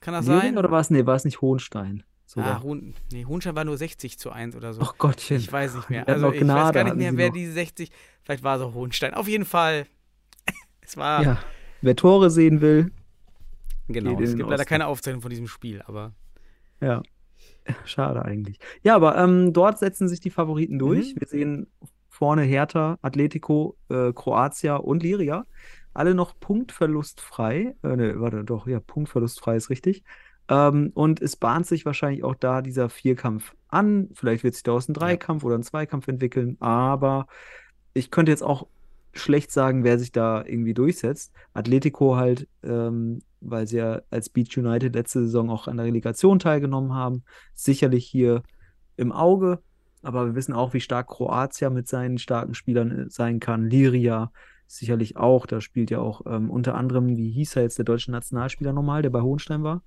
Kann das Lüringen sein? Oder war es, nee, war es nicht Hohenstein? Sogar. Ah, Hohen, nee, Hohenstein war nur 60 zu 1 oder so. Ach Gottchen. Ich weiß nicht mehr. Die Also ich weiß Gnade, gar nicht mehr, wer noch. diese 60. Vielleicht war es auch Hohenstein. Auf jeden Fall. es war. Ja. Wer Tore sehen will, genau. Es gibt leider keine Aufzeichnung von diesem Spiel, aber. Ja. Schade eigentlich. Ja, aber ähm, dort setzen sich die Favoriten durch. Mhm. Wir sehen vorne Hertha, Atletico, äh, Kroatia und Liria. Alle noch punktverlustfrei. Äh, ne, warte, doch, ja, punktverlustfrei ist richtig. Ähm, und es bahnt sich wahrscheinlich auch da dieser Vierkampf an. Vielleicht wird sich daraus ein Dreikampf oder ein Zweikampf entwickeln. Aber ich könnte jetzt auch schlecht sagen, wer sich da irgendwie durchsetzt. Atletico halt, ähm, weil sie ja als Beach United letzte Saison auch an der Relegation teilgenommen haben, sicherlich hier im Auge. Aber wir wissen auch, wie stark Kroatia mit seinen starken Spielern äh, sein kann. Liria sicherlich auch. Da spielt ja auch ähm, unter anderem, wie hieß er jetzt, der deutsche Nationalspieler nochmal, der bei Hohenstein war?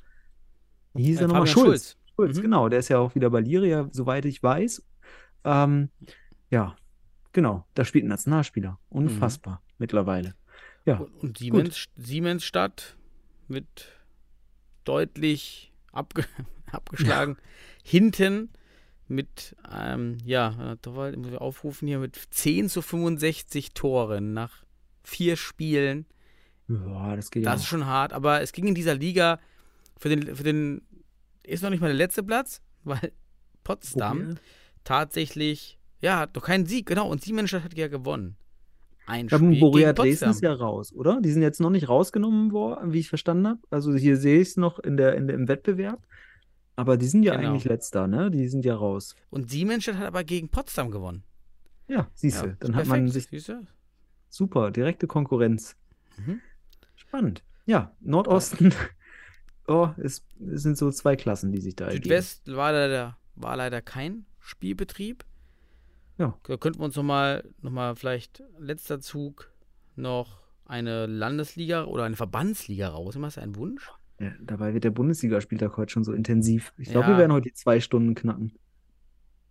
Wie hieß Äh, er nochmal? Schulz. Schulz. Schulz, Mhm. genau. Der ist ja auch wieder bei Liria, soweit ich weiß. Ähm, ja, genau. Da spielt ein Nationalspieler. Unfassbar mittlerweile. Ja, Und, und Siemens, Siemensstadt mit deutlich abge abgeschlagen. Hinten mit, ähm, ja, da war- muss ich aufrufen hier, mit 10 zu 65 Toren nach vier Spielen. ja das geht ja Das ist schon hart, aber es ging in dieser Liga für den, für den, ist noch nicht mal der letzte Platz, weil Potsdam noch. tatsächlich, ja, hat noch keinen Sieg, genau, und Siemensstadt hat ja gewonnen. Ein Spiel Borea gegen Dresden ist ja raus, oder? Die sind jetzt noch nicht rausgenommen worden, wie ich verstanden habe. Also hier sehe ich es noch in der, in der, im Wettbewerb. Aber die sind ja Genau. eigentlich letzter, ne? Die sind ja raus. Und Siemensstadt hat aber gegen Potsdam gewonnen. Ja, siehst du. Ja, dann hat man sich siehst du? super, direkte Konkurrenz. Mhm. Spannend. Ja, Nordosten. Oh, es, es sind so zwei Klassen, die sich da ergeben. Südwest war leider, war leider kein Spielbetrieb. Ja. Da könnten wir uns nochmal, noch mal vielleicht letzter Zug noch eine Landesliga oder eine Verbandsliga rausnehmen. Hast du einen Wunsch? Ja, dabei wird der Bundesligaspieltag heute schon so intensiv. Ich glaube, Ja. wir werden heute die zwei Stunden knacken.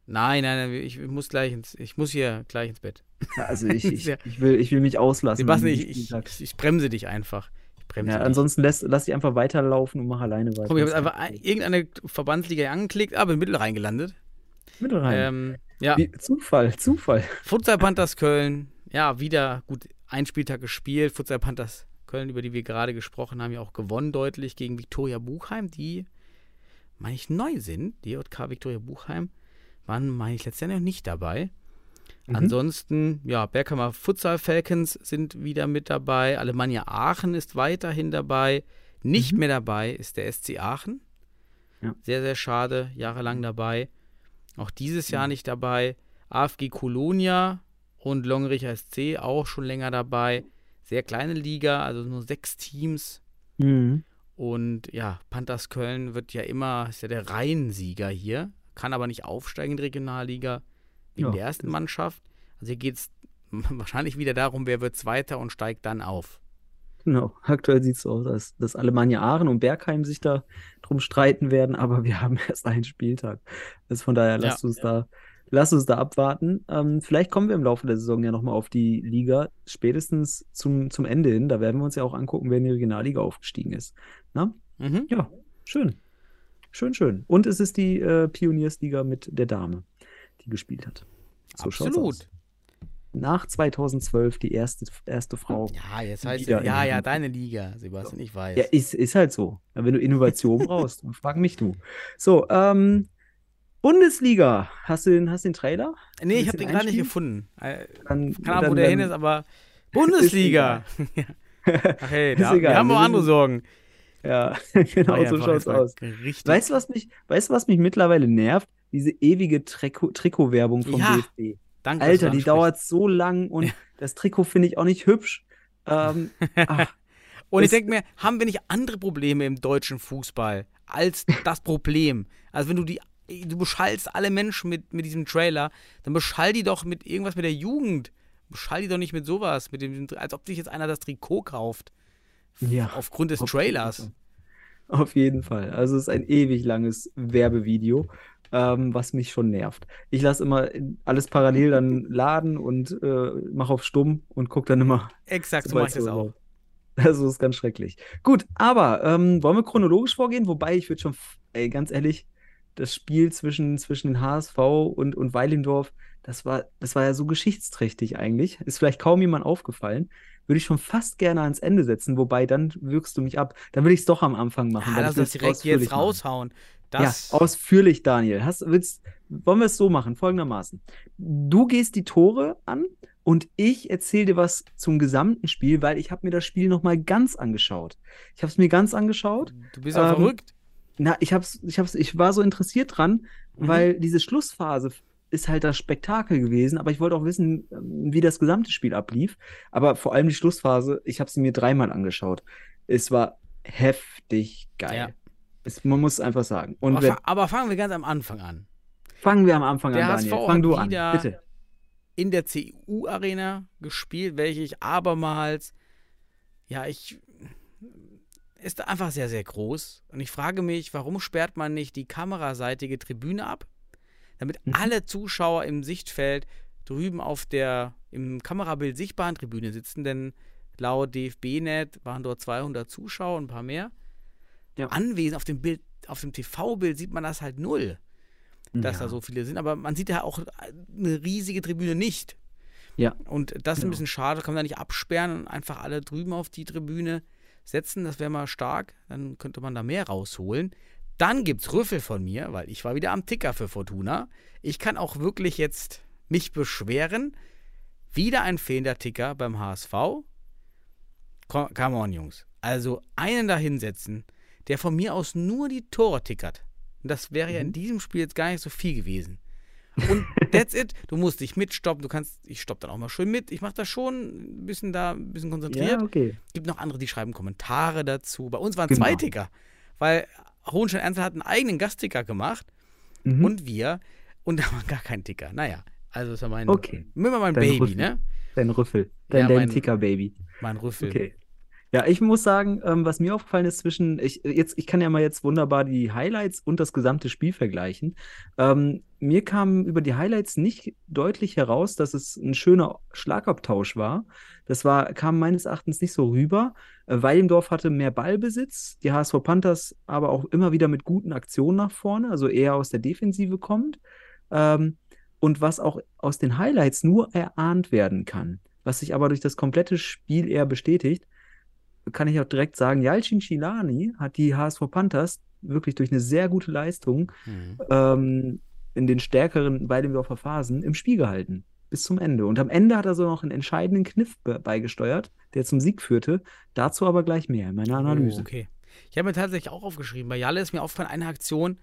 Nein, nein, nein, ich muss gleich ins, ich muss hier gleich ins Bett. Also ich, ich, ich, will, ich will mich auslassen. Sebastian, ich, ich, ich, bremse dich einfach. Ich bremse ja, dich. ansonsten lass, lass ich einfach weiterlaufen und mach alleine weiter. Komm, ich habe einfach irgendeine Verbandsliga angeklickt, aber in Mittel reingelandet. Problem. Mit rein. Ähm, ja, Wie, Zufall, Zufall. Futsal Panthers Köln, ja, wieder gut ein Spieltag gespielt. Futsal Panthers Köln, über die wir gerade gesprochen haben, ja auch gewonnen deutlich gegen Viktoria Buchheim, die, meine ich, neu sind. Die JK Viktoria Buchheim waren, meine ich, letztes Jahr noch nicht dabei. Mhm. Ansonsten, ja, Berghammer Futsal Falcons sind wieder mit dabei. Alemannia Aachen ist weiterhin dabei. Nicht Mhm. mehr dabei ist der SC Aachen. Ja. Sehr, sehr schade, jahrelang dabei. Auch dieses Mhm. Jahr nicht dabei. AFG Kolonia und Longricher SC auch schon länger dabei. Sehr kleine Liga, also nur sechs Teams. Mhm. Und ja, Panthers Köln wird ja immer, ist ja der Reinsieger hier, kann aber nicht aufsteigen in die Regionalliga wegen Ja, der ersten Mannschaft. Also hier geht es wahrscheinlich wieder darum, wer wird Zweiter und steigt dann auf. Genau, aktuell sieht es so aus, dass, dass Alemannia Aachen und Bergheim sich da drum streiten werden, aber wir haben erst einen Spieltag. Also von daher lasst uns da, lasst uns da abwarten. Ähm, vielleicht kommen wir im Laufe der Saison ja nochmal auf die Liga, spätestens zum, zum Ende hin. Da werden wir uns ja auch angucken, wer in die Regionalliga aufgestiegen ist. Na? Mhm. Ja, schön. Schön, schön. Und es ist die äh, Pioniersliga mit der Dame, die gespielt hat. So Absolut. Nach 2012 die erste, erste Frau. Ja, jetzt heißt ja, ja, deine Liga, Sebastian, ich weiß. Ja, ist, ist halt so. Wenn du Innovation brauchst, frag mich du. So, ähm, Bundesliga. Hast du den, hast den Trailer? nee, ich habe den gerade nicht gefunden. Äh, Dann, Keine Ahnung, wo der hin ist, aber Bundesliga. Ach hey, Ist da, egal, wir haben auch andere Sorgen. Ja, genau so schaut's aus. Richtig. Weißt du, was mich, weißt was mich mittlerweile nervt? Diese ewige Trikot, Trikotwerbung vom Ja, DFB. Danke, Alter, die dauert so lang und das Trikot finde ich auch nicht hübsch. Ähm, ach, Und ich denke mir, haben wir nicht andere Probleme im deutschen Fußball als das Problem? Also wenn du die, du beschallst alle Menschen mit, mit diesem Trailer, dann beschall die doch mit irgendwas mit der Jugend. Beschall die doch nicht mit sowas, mit dem, als ob sich jetzt einer das Trikot kauft. ja. Aufgrund des Trailers. Auf jeden Fall. Also es ist ein ewig langes Werbevideo, ähm, was mich schon nervt. Ich lasse immer alles parallel dann laden und äh, mache auf stumm und gucke dann immer. Exakt, so mache ich das auch. Also ist ganz schrecklich. Gut, aber ähm, wollen wir chronologisch vorgehen? Wobei ich würde schon, ey, ganz ehrlich, das Spiel zwischen, zwischen den HSV und, und Weilendorf, das war, das war ja so geschichtsträchtig eigentlich. Ist vielleicht kaum jemand aufgefallen. Würde ich schon fast gerne ans Ende setzen, wobei dann wirkst du mich ab. Dann will ich es doch am Anfang machen. Ja, lass das direkt jetzt machen. Das, Ja, ausführlich, Daniel. Hast, willst, wollen wir es so machen, folgendermaßen. Du gehst die Tore an und ich erzähle dir was zum gesamten Spiel, weil ich habe mir das Spiel nochmal ganz angeschaut. Ich habe es mir ganz angeschaut. du bist ja ähm, verrückt. Na, ich hab's, ich hab's, ich war so interessiert dran, Mhm. weil diese Schlussphase ist halt das Spektakel gewesen, aber ich wollte auch wissen, ähm, wie das gesamte Spiel ablief. Aber vor allem die Schlussphase, ich habe sie mir dreimal angeschaut. Es war heftig geil. Ja. Es, man muss einfach sagen. Aber, wer, fa aber fangen wir ganz am Anfang an. fangen wir am Anfang Der an, HSV Daniel. Fang du an, bitte. in der CU-Arena gespielt, welche ich abermals, ja, ich, ist einfach sehr, sehr groß. Und ich frage mich, warum sperrt man nicht die kameraseitige Tribüne ab, damit Mhm. alle Zuschauer im Sichtfeld drüben auf der im Kamerabild sichtbaren Tribüne sitzen, denn laut DFB-Net waren dort 200 Zuschauer und ein paar mehr. Ja. Anwesend auf dem Bild, auf dem TV-Bild sieht man das halt null dass Ja. da so viele sind. Aber man sieht ja auch eine riesige Tribüne nicht. Ja. Und das ist ein Genau. bisschen schade. Kann man da nicht absperren und einfach alle drüben auf die Tribüne setzen. Das wäre mal stark. Dann könnte man da mehr rausholen. Dann gibt es Rüffel von mir, weil ich war wieder am Ticker für Fortuna. Ich kann auch wirklich jetzt mich beschweren. Wieder ein fehlender Ticker beim HSV. Co- Come on, Jungs. Also einen da hinsetzen, der von mir aus nur die Tore tickert. Und das wäre ja in diesem Spiel jetzt gar nicht so viel gewesen. Und that's it. Du musst dich mitstoppen. Du kannst, ich stopp dann auch mal schön mit. Ich mache das schon ein bisschen da, ein bisschen konzentriert. Ja, okay. Gibt noch andere, die schreiben Kommentare dazu. Bei uns waren Genau. zwei Ticker. Weil Hohenstein Ernst hat einen eigenen Gastticker gemacht Mhm. und wir. Und da war gar kein Ticker. Naja, also ist ja mein, Okay. immer mein Dein Baby, Rüffel. ne? Dein Rüffel. Dein, Ja, dein Ticker-Baby. Mein Rüffel. Okay. Ja, ich muss sagen, ähm, was mir aufgefallen ist zwischen, ich, jetzt, ich kann ja mal jetzt wunderbar die Highlights und das gesamte Spiel vergleichen. Ähm, mir kam über die Highlights nicht deutlich heraus, dass es ein schöner Schlagabtausch war. Das war, kam meines Erachtens nicht so rüber. Äh, Weilendorf hatte mehr Ballbesitz, die HSV Panthers aber auch immer wieder mit guten Aktionen nach vorne, also eher aus der Defensive kommt. Ähm, und was auch aus den Highlights nur erahnt werden kann, was sich aber durch das komplette Spiel eher bestätigt, kann ich auch direkt sagen, Yalcin Chilani hat die HSV Panthers wirklich durch eine sehr gute Leistung Mhm. ähm, in den stärkeren Weidendorfer Phasen im Spiel gehalten. Bis zum Ende. Und am Ende hat er so noch einen entscheidenden Kniff be beigesteuert, der zum Sieg führte. Dazu aber gleich mehr in meiner Analyse. Oh, okay. Ich habe mir tatsächlich auch aufgeschrieben, bei Jalle ist mir aufgefallen, eine Aktion,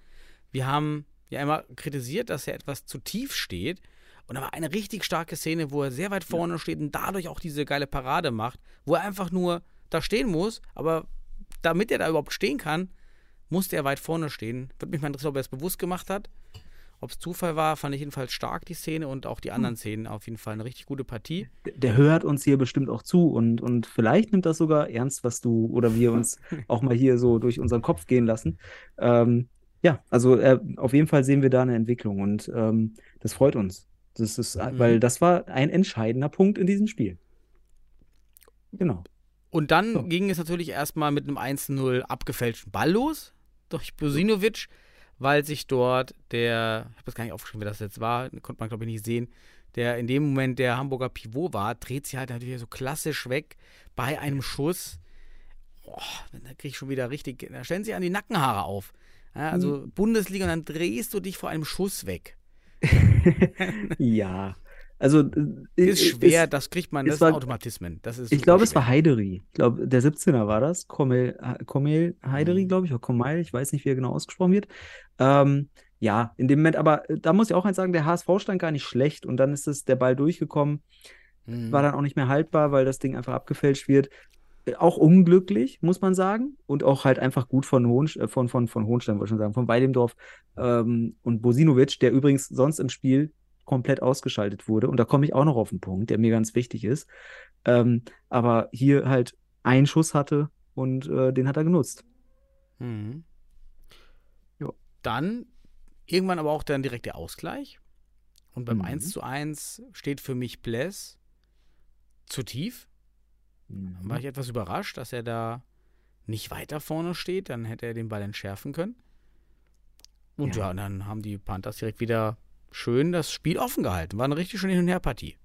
wir haben ja immer kritisiert, dass er etwas zu tief steht. Und da war eine richtig starke Szene, wo er sehr weit vorne steht und dadurch auch diese geile Parade macht, wo er einfach nur da stehen muss, aber damit er da überhaupt stehen kann, musste er weit vorne stehen. Würde mich mal interessieren, ob er es bewusst gemacht hat. Ob es Zufall war, fand ich jedenfalls stark, die Szene und auch die anderen Szenen auf jeden Fall eine richtig gute Partie. Der hört uns hier bestimmt auch zu und, und vielleicht nimmt das sogar ernst, was du oder wir uns auch mal hier so durch unseren Kopf gehen lassen. Ähm, ja, also äh, auf jeden Fall sehen wir da eine Entwicklung und ähm, das freut uns. Das ist, Mhm. weil das war ein entscheidender Punkt in diesem Spiel. Genau. Und dann So. ging es natürlich erstmal mit einem 1-0 abgefälschten Ball los durch Bosinovic, weil sich dort der, ich habe das gar nicht aufgeschrieben, wer das jetzt war, konnte man glaube ich nicht sehen, der in dem Moment der Hamburger Pivot war, dreht sich halt natürlich so klassisch weg bei einem Schuss. Boah, da kriege ich schon wieder richtig, da stellen sich an die Nackenhaare auf. Ja, also Bundesliga und dann drehst du dich vor einem Schuss weg. Ja. Also äh, Ist schwer, es- das kriegt man, das sind war- Automatismen. Das ist Ich glaube, es war Heideri. Ich glaube, der 17er war das. Komel, Komel Heideri, Mhm. glaube ich, oder Komel, ich weiß nicht, wie er genau ausgesprochen wird. Ähm, ja, in dem Moment, aber äh, da muss ich auch eins sagen, der HSV stand gar nicht schlecht und dann ist es der Ball durchgekommen, Mhm. war dann auch nicht mehr haltbar, weil das Ding einfach abgefälscht wird. Äh, Auch unglücklich, muss man sagen. Und auch halt einfach gut von, Hohen, von, von, von Hohenstein, wollte ich schon sagen, von Weidemdorf ähm, und Bosinovic, der übrigens sonst im Spiel komplett ausgeschaltet wurde. Und da komme ich auch noch auf einen Punkt, der mir ganz wichtig ist. Ähm, aber hier halt einen Schuss hatte und äh, den hat er genutzt. Mhm. Dann irgendwann aber auch dann direkt der Ausgleich. Und beim Mhm. 1 zu 1 steht für mich Bless zu tief. war ich etwas überrascht, dass er da nicht weiter vorne steht. Dann hätte er den Ball entschärfen können. Und ja, Ja. und dann haben die Panthers direkt wieder schön das Spiel offen gehalten. War eine richtig schöne Hin- und Her-Partie.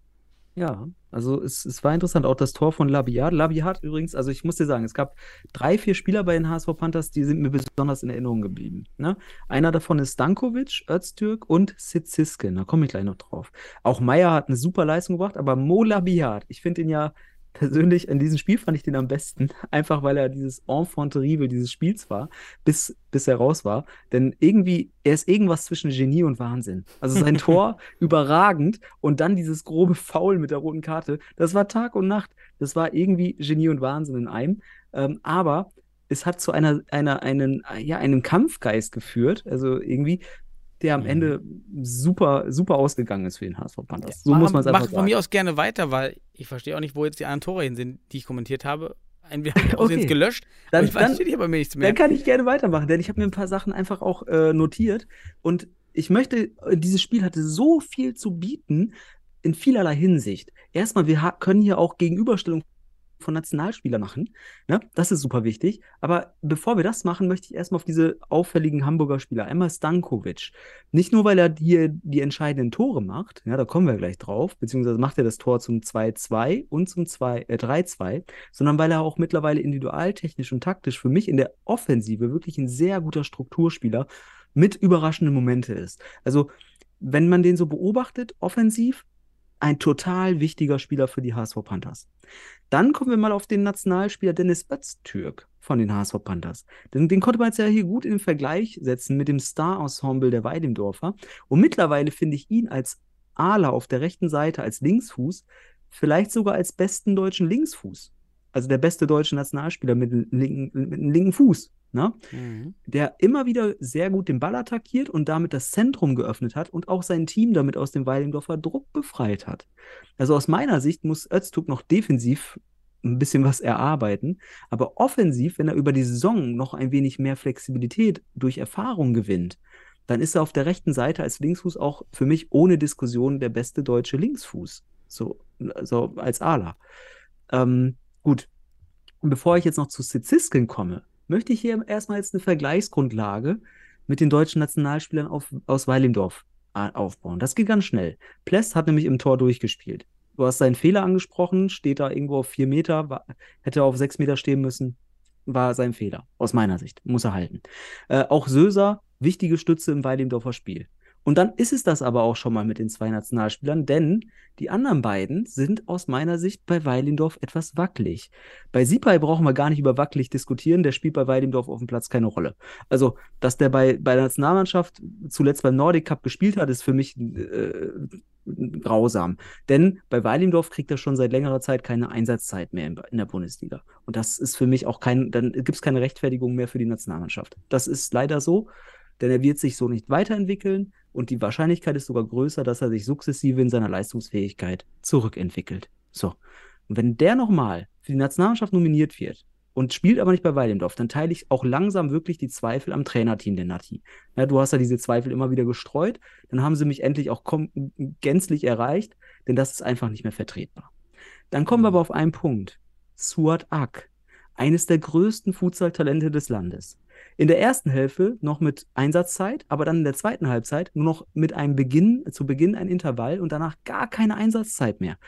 Ja, also es, es war interessant, auch das Tor von Labiat. Labiat übrigens, also ich muss dir sagen, es gab drei, vier Spieler bei den HSV Panthers, die sind mir besonders in Erinnerung geblieben. Ne? Einer davon ist Stankovic, Öztürk und Sitziskin, da komme ich gleich noch drauf. Auch Meier hat eine super Leistung gebracht, aber Mo Labiat, ich finde ihn ja persönlich, in diesem Spiel fand ich den am besten, einfach weil er dieses Enfant terrible dieses Spiels war, bis, bis er raus war. Denn irgendwie, er ist irgendwas zwischen Genie und Wahnsinn. Also sein Tor überragend und dann dieses grobe Foul mit der roten Karte, das war Tag und Nacht. Das war irgendwie Genie und Wahnsinn in einem. Ähm, aber es hat zu einer, einer, einen, ja, einem Kampfgeist geführt, also irgendwie, der am Mhm. Ende super, super ausgegangen ist für den HSV Panthers. So Mach- muss man es einfach Mach von mir aus gerne weiter, weil ich verstehe auch nicht, wo jetzt die anderen Tore hin sind, die ich kommentiert habe. Entweder habe ich aus Okay. Versehen gelöscht, Dann- aber ich dann- weiß bei mir nichts mehr. Dann kann ich gerne weitermachen, denn ich habe mir ein paar Sachen einfach auch äh, notiert. Und ich möchte, äh, dieses Spiel hatte so viel zu bieten in vielerlei Hinsicht. Erstmal, wir können hier auch Gegenüberstellung von Nationalspielern machen. Ne? Das ist super wichtig. Aber bevor wir das machen, möchte ich erstmal auf diese auffälligen Hamburger Spieler. Einmal Stankovic. Nicht nur, weil er hier die entscheidenden Tore macht, ja, da kommen wir gleich drauf, beziehungsweise macht er das Tor zum 2-2 und zum 2, äh, 3-2, sondern weil er auch mittlerweile individualtechnisch und taktisch für mich in der Offensive wirklich ein sehr guter Strukturspieler mit überraschenden Momente ist. Also, wenn man den so beobachtet, offensiv, ein total wichtiger Spieler für die HSV Panthers. Dann kommen wir mal auf den Nationalspieler Dennis Öztürk von den HSV Panthers. Den, den konnte man jetzt ja hier gut in den Vergleich setzen mit dem Star-Ensemble der Weidemdorfer. Und mittlerweile finde ich ihn als Ala auf der rechten Seite, als Linksfuß, vielleicht sogar als besten deutschen Linksfuß. Also der beste deutsche Nationalspieler mit, linken, linken Fuß. Ne? Mhm. der immer wieder sehr gut den Ball attackiert und damit das Zentrum geöffnet hat und auch sein Team damit aus dem Weilendorfer Druck befreit hat. Also aus meiner Sicht muss Öztürk noch defensiv ein bisschen was erarbeiten, aber offensiv, wenn er über die Saison noch ein wenig mehr Flexibilität durch Erfahrung gewinnt, dann ist er auf der rechten Seite als Linksfuß auch für mich ohne Diskussion der beste deutsche Linksfuß. So, also als Ala. Ähm, gut. Und bevor ich jetzt noch zu Siziskin komme, möchte ich hier erstmal jetzt eine Vergleichsgrundlage mit den deutschen Nationalspielern auf, aus Weilimdorf a- aufbauen. Das geht ganz schnell. Pless hat nämlich im Tor durchgespielt. Du hast seinen Fehler angesprochen, steht da irgendwo auf vier Meter, war, hätte auf sechs Meter stehen müssen, war sein Fehler, aus meiner Sicht. Muss er halten. Äh, auch Söser, wichtige Stütze im Weilimdorfer Spiel. Und dann ist es das aber auch schon mal mit den zwei Nationalspielern, denn die anderen beiden sind aus meiner Sicht bei Weilendorf etwas wackelig. Bei Sipai brauchen wir gar nicht über wackelig diskutieren, der spielt bei Weilendorf auf dem Platz keine Rolle. Also, dass der bei, bei der Nationalmannschaft zuletzt beim Nordic Cup gespielt hat, ist für mich äh, grausam. Denn bei Weilendorf kriegt er schon seit längerer Zeit keine Einsatzzeit mehr in, in der Bundesliga. Und das ist für mich auch kein, dann gibt es keine Rechtfertigung mehr für die Nationalmannschaft. Das ist leider so, denn er wird sich so nicht weiterentwickeln und die Wahrscheinlichkeit ist sogar größer, dass er sich sukzessive in seiner Leistungsfähigkeit zurückentwickelt. So. Und wenn der nochmal für die Nationalmannschaft nominiert wird und spielt aber nicht bei Weilendorf, dann teile ich auch langsam wirklich die Zweifel am Trainerteam der Nati. Ja, du hast ja diese Zweifel immer wieder gestreut, dann haben sie mich endlich auch gänzlich erreicht, denn das ist einfach nicht mehr vertretbar. Dann kommen wir aber auf einen Punkt. Suat Ak, eines der größten Futsal-Talente des Landes. In der ersten Hälfte noch mit Einsatzzeit, aber dann in der zweiten Halbzeit nur noch mit einem Beginn, zu Beginn ein Intervall und danach gar keine Einsatzzeit mehr.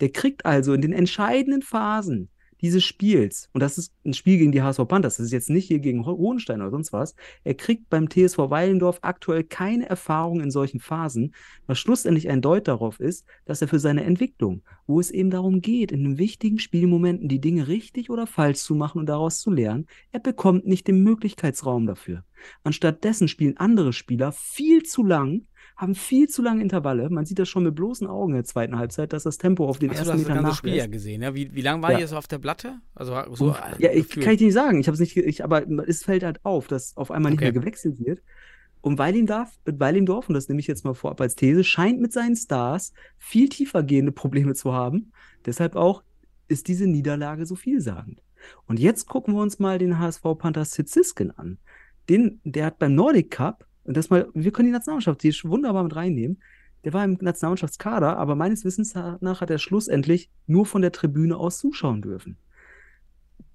Der kriegt also in den entscheidenden Phasen dieses Spiels, und das ist ein Spiel gegen die HSV Panthers, das ist jetzt nicht hier gegen Ho- Hohenstein oder sonst was, er kriegt beim TSV Weilendorf aktuell keine Erfahrung in solchen Phasen, was schlussendlich ein Deut darauf ist, dass er für seine Entwicklung, wo es eben darum geht, in den wichtigen Spielmomenten die Dinge richtig oder falsch zu machen und daraus zu lernen, er bekommt nicht den Möglichkeitsraum dafür. Anstattdessen spielen andere Spieler viel zu lang, haben viel zu lange Intervalle. Man sieht das schon mit bloßen Augen in der zweiten Halbzeit, dass das Tempo auf den du ersten hast das Metern ganze Spiel ja nachlässt. gesehen, ja? Wie, wie lange war Ja. ihr so auf der Platte? Also so Ja, ich kann ich dir nicht sagen. Ich habe es nicht, ich, aber es fällt halt auf, dass auf einmal nicht Okay. mehr gewechselt wird. Und Weilendorf, Weilendorf, und das nehme ich jetzt mal vorab als These, scheint mit seinen Stars viel tiefer gehende Probleme zu haben. Deshalb auch ist diese Niederlage so vielsagend. Und jetzt gucken wir uns mal den HSV Panther Siziskin an. Den, der hat beim Nordic Cup, und das mal, wir können die Nationalmannschaft ist wunderbar mit reinnehmen. Der war im Nationalmannschaftskader, aber meines Wissens nach hat er schlussendlich nur von der Tribüne aus zuschauen dürfen.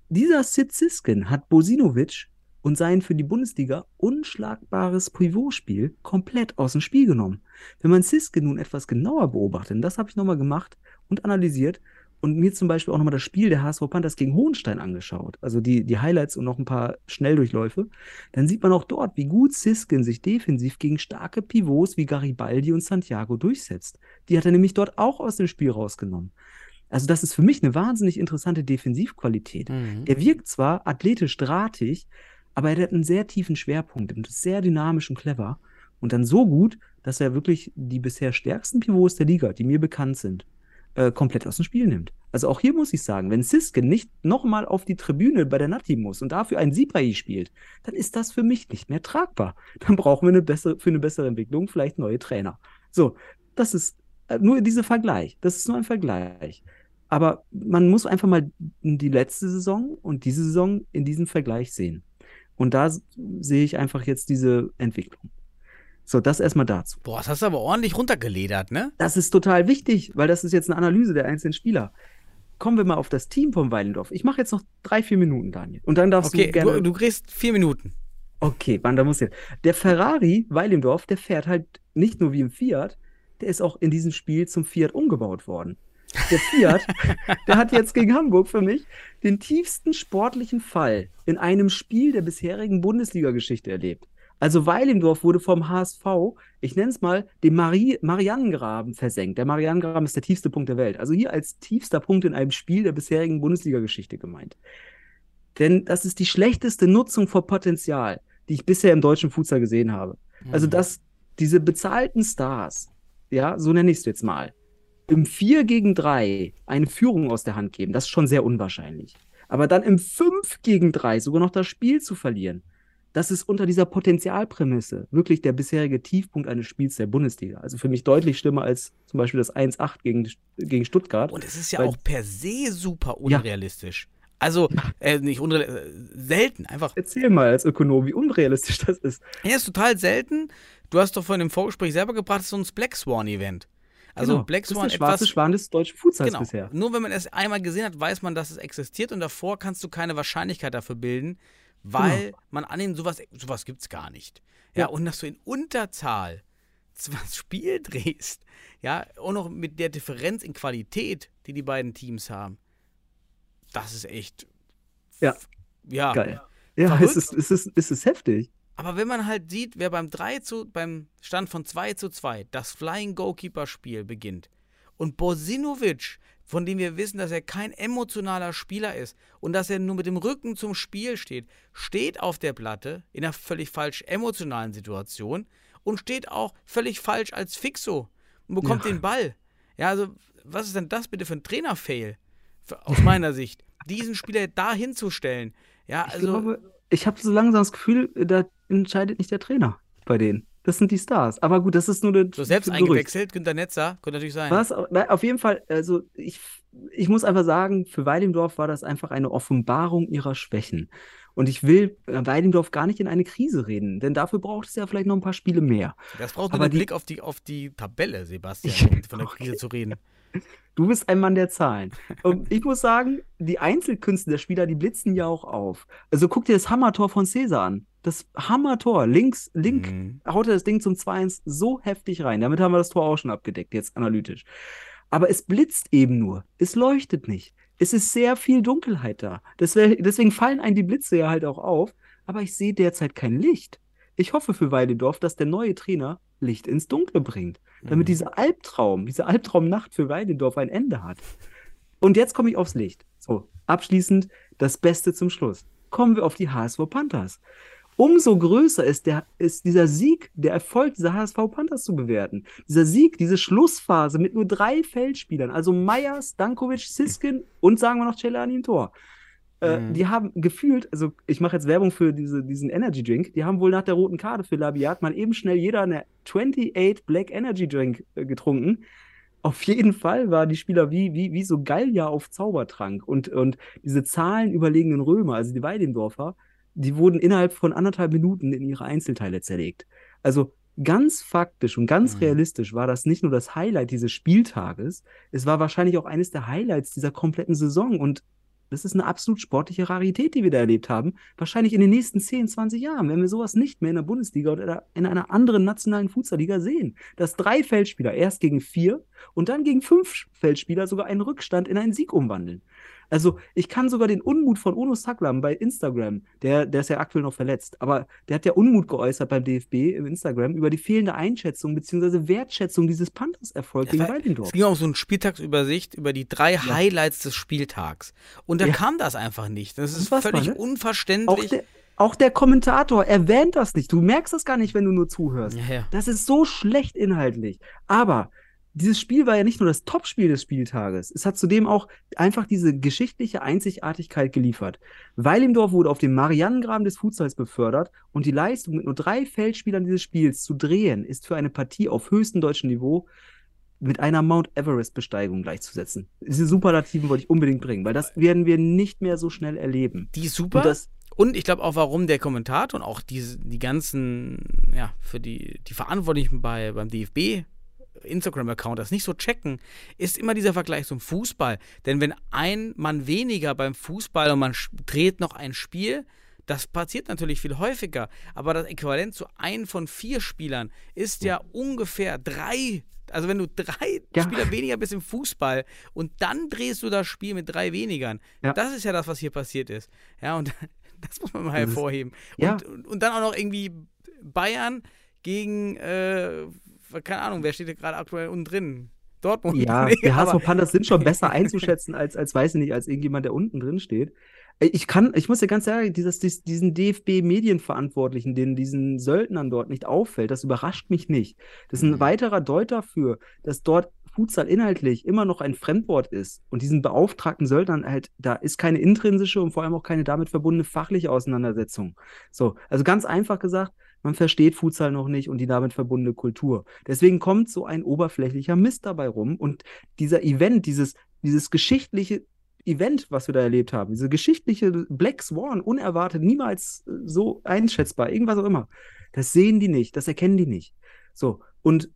dieser Sid Siskin hat Bosinovic und sein für die Bundesliga unschlagbares Pivotspiel komplett aus dem Spiel genommen. Wenn man Siskin nun etwas genauer beobachtet, und das habe ich nochmal gemacht und analysiert und mir zum Beispiel auch nochmal das Spiel der HSV Panthers gegen Hohenstein angeschaut, also die, die Highlights und noch ein paar Schnelldurchläufe, dann sieht man auch dort, wie gut Siskin sich defensiv gegen starke Pivots wie Garibaldi und Santiago durchsetzt. Die hat er nämlich dort auch aus dem Spiel rausgenommen. Also das ist für mich eine wahnsinnig interessante Defensivqualität. Mhm. Der wirkt zwar athletisch drahtig, aber er hat einen sehr tiefen Schwerpunkt und ist sehr dynamisch und clever. Und dann so gut, dass er wirklich die bisher stärksten Pivots der Liga, die mir bekannt sind, äh, komplett aus dem Spiel nimmt. Also auch hier muss ich sagen, wenn Sisken nicht nochmal auf die Tribüne bei der Nati muss und dafür ein Sipai spielt, dann ist das für mich nicht mehr tragbar. Dann brauchen wir eine bessere, für eine bessere Entwicklung vielleicht neue Trainer. So, das ist äh, nur dieser Vergleich. Das ist nur ein Vergleich. Aber man muss einfach mal die letzte Saison und diese Saison in diesem Vergleich sehen. Und da sehe ich einfach jetzt diese Entwicklung. So, das erstmal dazu. Boah, das hast du aber ordentlich runtergeledert, ne? Das ist total wichtig, weil das ist jetzt eine Analyse der einzelnen Spieler. Kommen wir mal auf das Team vom Weilendorf. Ich mache jetzt noch drei, vier Minuten, Daniel. Und dann darfst Okay, du gerne. du, du kriegst vier Minuten. Okay, wann, da muss jetzt. Der Ferrari Weilendorf, der fährt halt nicht nur wie im Fiat, der ist auch in diesem Spiel zum Fiat umgebaut worden. Der Fiat, der hat jetzt gegen Hamburg für mich den tiefsten sportlichen Fall in einem Spiel der bisherigen Bundesliga-Geschichte erlebt. Also Weilendorf wurde vom HSV, ich nenne es mal, dem Marie Marianengraben versenkt. Der Marianengraben ist der tiefste Punkt der Welt. Also hier als tiefster Punkt in einem Spiel der bisherigen Bundesliga-Geschichte gemeint. Denn das ist die schlechteste Nutzung von Potenzial, die ich bisher im deutschen Futsal gesehen habe. Also, dass diese bezahlten Stars, ja, so nenne ich es jetzt mal, im 4 gegen 3 eine Führung aus der Hand geben, das ist schon sehr unwahrscheinlich. Aber dann im 5 gegen 3 sogar noch das Spiel zu verlieren, das ist unter dieser Potenzialprämisse wirklich der bisherige Tiefpunkt eines Spiels der Bundesliga. Also für mich deutlich schlimmer als zum Beispiel das 1-8 gegen, gegen Stuttgart. Und es ist ja Weil- auch per se super Ja. unrealistisch. Also, äh, nicht unrealistisch, äh, selten, einfach. Erzähl mal als Ökonom, wie unrealistisch das ist. Ja, ist total selten. Du hast doch vorhin im Vorgespräch selber gebracht, das ist so ein Black Swan-Event. Also Genau. Black das ist Swan der schwarze etwas. Schwan des deutschen Futsals Genau. bisher. Nur wenn man es einmal gesehen hat, weiß man, dass es existiert und davor kannst du keine Wahrscheinlichkeit dafür bilden, weil man annimmt, sowas, sowas gibt es gar nicht. Ja, Ja. und dass du in Unterzahl das Spiel drehst, ja, auch noch mit der Differenz in Qualität, die die beiden Teams haben, das ist echt. Ja. Ja. Geil. Ja, Verrückt. es ist, es, ist, es ist heftig. Aber wenn man halt sieht, wer beim 3 zu, beim Stand von 2 zu 2 das Flying Goalkeeper Spiel beginnt und Bosinovic, von dem wir wissen, dass er kein emotionaler Spieler ist und dass er nur mit dem Rücken zum Spiel steht, steht auf der Platte in einer völlig falsch emotionalen Situation und steht auch völlig falsch als Fixo und bekommt Ja. den Ball. Ja, also was ist denn das bitte für ein Trainerfail? Aus meiner Sicht. Diesen Spieler da hinzustellen. Ja, Ich also. glaube, ich habe so langsam das Gefühl, da entscheidet nicht der Trainer bei denen. Das sind die Stars. Aber gut, das ist nur eine. So selbst Gerücht. eingewechselt, Günter Netzer, könnte natürlich sein. Was? Auf jeden Fall, also ich, ich muss einfach sagen, für Weidendorf war das einfach eine Offenbarung ihrer Schwächen. Und ich will äh, Weidendorf gar nicht in eine Krise reden, denn dafür braucht es ja vielleicht noch ein paar Spiele mehr. Das braucht nur Aber einen die- Blick auf die, auf die Tabelle, Sebastian, Ja, um von der Krise okay. zu reden. Du bist ein Mann der Zahlen. Und ich muss sagen, die Einzelkünste der Spieler, die blitzen ja auch auf. Also guck dir das Hammertor von Cäsar an. Das Hammertor, links, link, Mhm. haut er das Ding zum 2-1 so heftig rein. Damit haben wir das Tor auch schon abgedeckt, jetzt analytisch. Aber es blitzt eben nur. Es leuchtet nicht. Es ist sehr viel Dunkelheit da. Deswegen, fallen einem die Blitze ja halt auch auf. Aber ich sehe derzeit kein Licht. Ich hoffe für Weidendorf, dass der neue Trainer Licht ins Dunkle bringt. Damit Mhm. dieser Albtraum, diese Albtraumnacht für Weidendorf ein Ende hat. Und jetzt komme ich aufs Licht. So, abschließend das Beste zum Schluss. Kommen wir auf die HSV Panthers. Umso größer ist, der, ist dieser Sieg, der Erfolg dieser HSV Panthers zu bewerten. Dieser Sieg, diese Schlussphase mit nur drei Feldspielern, also Meyer, Stankovic, Siskin und sagen wir noch Celani im Tor. Äh, Mhm. Die haben gefühlt, also ich mache jetzt Werbung für diese, diesen Energy Drink, die haben wohl nach der roten Karte für Labiat mal eben schnell jeder eine 28 Black Energy Drink äh, getrunken. Auf jeden Fall waren die Spieler wie, wie, wie so Gallier auf Zaubertrank und, und diese zahlenüberlegenen Römer, also die Weidendorfer, die wurden innerhalb von anderthalb Minuten in ihre Einzelteile zerlegt. Also ganz faktisch und ganz Mhm. realistisch war das nicht nur das Highlight dieses Spieltages, es war wahrscheinlich auch eines der Highlights dieser kompletten Saison und Das ist eine absolut sportliche Rarität, die wir da erlebt haben. Wahrscheinlich in den nächsten 10, 20 Jahren, wenn wir sowas nicht mehr in der Bundesliga oder in einer anderen nationalen Fußballliga sehen. Dass drei Feldspieler erst gegen vier und dann gegen fünf Feldspieler sogar einen Rückstand in einen Sieg umwandeln. Also ich kann sogar den Unmut von Ono Saklam bei Instagram, der, der ist ja aktuell noch verletzt, aber der hat ja Unmut geäußert beim DFB im Instagram über die fehlende Einschätzung bzw. Wertschätzung dieses Panthers-Erfolg Ja, gegen Weidendorf. Es ging auch so eine Spieltagsübersicht über die drei Highlights des Spieltags. Und da Ja. kam das einfach nicht. Das ist Unfassbar, völlig ne? Unverständlich. auch der Kommentator erwähnt das nicht. Du merkst das gar nicht, wenn du nur zuhörst. Ja, ja. Das ist so schlecht inhaltlich. Aber dieses Spiel war ja nicht nur das Topspiel des Spieltages. Es hat zudem auch einfach diese geschichtliche Einzigartigkeit geliefert. Weilimdorf wurde auf dem Marianengraben des Futsals befördert und die Leistung, mit nur drei Feldspielern dieses Spiels zu drehen, ist für eine Partie auf höchstem deutschen Niveau mit einer Mount Everest-Besteigung gleichzusetzen. Diese Superlativen wollte ich unbedingt bringen, weil das werden wir nicht mehr so schnell erleben. Die ist super. Und Und ich glaube auch, warum der Kommentator und auch diese, die ganzen, ja, für die, die Verantwortlichen bei, beim DFB Instagram-Account das nicht so checken, ist immer dieser Vergleich zum Fußball. Denn wenn ein Mann weniger beim Fußball und man dreht noch ein Spiel, das passiert natürlich viel häufiger. Aber das Äquivalent zu einem von vier Spielern ist ja ungefähr drei. Also wenn du drei Ja. Spieler weniger bist im Fußball und dann drehst du das Spiel mit drei wenigern, Ja. das ist ja das, was hier passiert ist. Ja, und das muss man mal ist- hervorheben. ja. Und, und, und dann auch noch irgendwie Bayern gegen, äh, keine Ahnung, wer steht hier gerade aktuell unten drin? Dortmund. Ja, Nee, die HSV Panthers sind schon besser einzuschätzen als, als weiß ich nicht, als irgendjemand, der unten drin steht. Ich kann, ich muss dir ganz ehrlich, dieses, dies- diesen DFB-Medienverantwortlichen, denen diesen Söldnern dort nicht auffällt, das überrascht mich nicht. Das ist ein Mhm. weiterer Deut dafür, dass dort Futsal inhaltlich immer noch ein Fremdwort ist. Und diesen beauftragten Söldnern halt, da ist keine intrinsische und vor allem auch keine damit verbundene fachliche Auseinandersetzung. So, also ganz einfach gesagt, man versteht Futsal noch nicht und die damit verbundene Kultur. Deswegen kommt so ein oberflächlicher Mist dabei rum. Und dieser Event, dieses, dieses geschichtliche Event, was wir da erlebt haben, diese geschichtliche Black Swan, unerwartet, niemals äh, so einschätzbar, irgendwas auch immer, das sehen die nicht, das erkennen die nicht. So, und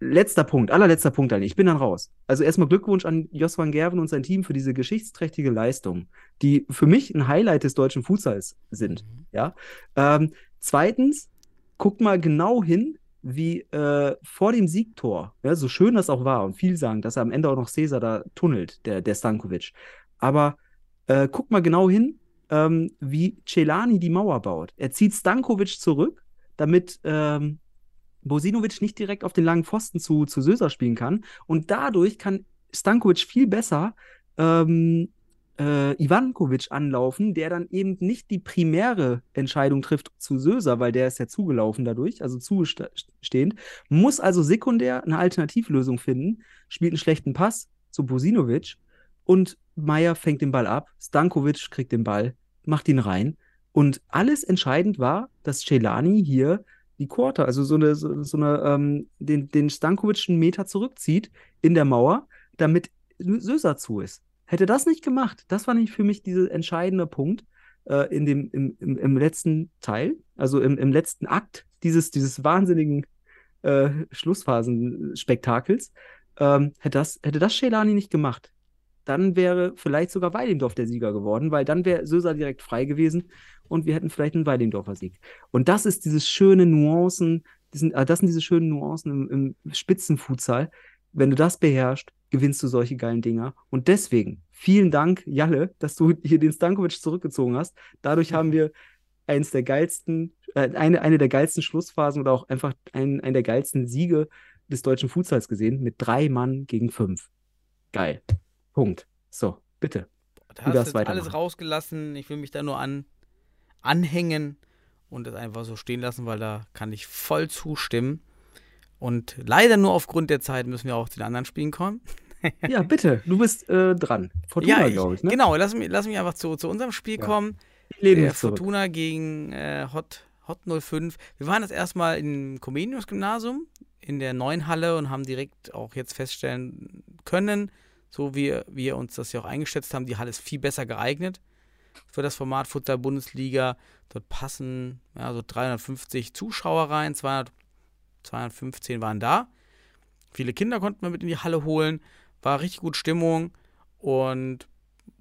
letzter Punkt, allerletzter Punkt, Daniel, ich bin dann raus. Also erstmal Glückwunsch an Jos van Gerven und sein Team für diese geschichtsträchtige Leistung, die für mich ein Highlight des deutschen Futsals sind. Ja. Ähm, zweitens, guckt mal genau hin, wie äh, vor dem Siegtor, ja, so schön das auch war und viel sagen, dass er am Ende auch noch Cäsar da tunnelt, der, der Stankovic. Aber äh, guck mal genau hin, ähm, wie Celani die Mauer baut. Er zieht Stankovic zurück, damit ähm, Bosinovic nicht direkt auf den langen Pfosten zu, zu Söser spielen kann. Und dadurch kann Stankovic viel besser ähm, äh, Ivankovic anlaufen, der dann eben nicht die primäre Entscheidung trifft zu Söser, weil der ist ja zugelaufen dadurch, also zustehend, muss also sekundär eine Alternativlösung finden, spielt einen schlechten Pass zu Bosinovic und Meier fängt den Ball ab, Stankovic kriegt den Ball, macht ihn rein und alles entscheidend war, dass Celani hier die Quarter, also so eine, so, so eine, ähm, den, den Stankovic einen Meter zurückzieht in der Mauer, damit Söser zu ist. Hätte das nicht gemacht, das war nicht für mich dieser entscheidende Punkt äh, in dem, im, im, im letzten Teil, also im, im letzten Akt dieses, dieses wahnsinnigen äh, Schlussphasenspektakels, ähm, hätte das, hätte das Celani nicht gemacht, dann wäre vielleicht sogar Weidendorf der Sieger geworden, weil dann wäre Söser direkt frei gewesen und wir hätten vielleicht einen Weidendorfer Sieg. Und das ist dieses schöne Nuancen, diesen, äh, das sind diese schönen Nuancen im, im Spitzenfutsal. Wenn du das beherrschst, gewinnst du solche geilen Dinger. Und deswegen, vielen Dank, Jalle, dass du hier den Stankovic zurückgezogen hast. Dadurch haben wir eins der geilsten, äh, eine, eine der geilsten Schlussphasen oder auch einfach einen, einen der geilsten Siege des deutschen Futsals gesehen, mit drei Mann gegen fünf. Geil. Punkt. So, bitte. Da Du hast jetzt alles rausgelassen. Ich will mich da nur an, anhängen und das einfach so stehen lassen, weil da kann ich voll zustimmen. Und leider nur aufgrund der Zeit müssen wir auch zu den anderen Spielen kommen. Ja, bitte, du bist äh, dran. Fortuna, ja, glaube ich, ne? genau. Lass mich, lass mich einfach zu, zu unserem Spiel Ja. kommen. Lehne Der mich zurück. Fortuna gegen äh, Hot, Hot 05. Wir waren das erstmal im Comenius-Gymnasium in der neuen Halle und haben direkt auch jetzt feststellen können, so wie wir uns das ja auch eingeschätzt haben, die Halle ist viel besser geeignet für das Format Futsal Bundesliga. Dort passen ja, so 350 Zuschauer rein, 200, 215 waren da. Viele Kinder konnten wir mit in die Halle holen, war richtig gut Stimmung und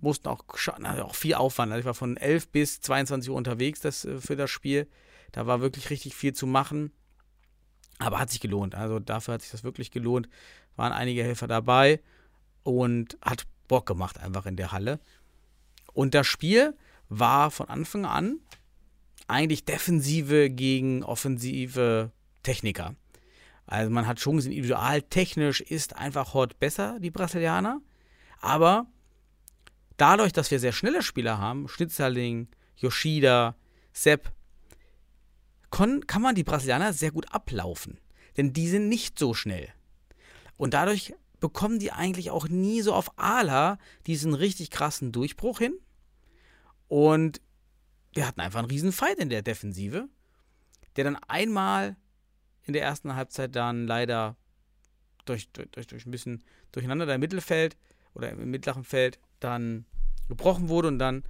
mussten auch, na, auch viel Aufwand. Also ich war von 11 bis 22 Uhr unterwegs das, äh, für das Spiel. Da war wirklich richtig viel zu machen. Aber hat sich gelohnt. Also dafür hat sich das wirklich gelohnt. Waren einige Helfer dabei und hat Bock gemacht einfach in der Halle. Und das Spiel war von Anfang an eigentlich Defensive gegen offensive Techniker. Also man hat schon gesehen, individual technisch ist einfach Hort besser, die Brasilianer. Aber dadurch, dass wir sehr schnelle Spieler haben, Schnitzerling, Yoshida, Sepp, kann man die Brasilianer sehr gut ablaufen. Denn die sind nicht so schnell. Und dadurch bekommen die eigentlich auch nie so auf Ala diesen richtig krassen Durchbruch hin. Und wir hatten einfach einen riesen Fight in der Defensive, der dann einmal in der ersten Halbzeit dann leider durch, durch, durch, ein bisschen durcheinander da im Mittelfeld oder im mittleren Feld dann gebrochen wurde und dann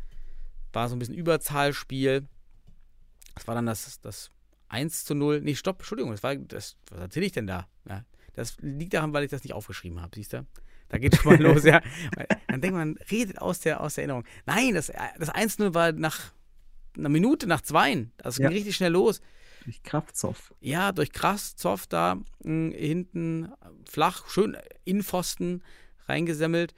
war so ein bisschen Überzahlspiel. Das war dann das, das 1 zu 0. Nee, stopp, Entschuldigung, das war das, was erzähle ich denn da? Ja, das liegt daran, weil ich das nicht aufgeschrieben habe, siehst du? Da geht schon mal los, ja. Dann denkt man, redet aus der, aus der Erinnerung. Nein, das, das 1-0 war nach einer Minute, nach zweien. Das ging Ja. richtig schnell los. Durch Kraftzoff. Ja, durch Krasszoff da mh, hinten flach, schön in Pfosten reingesemmelt.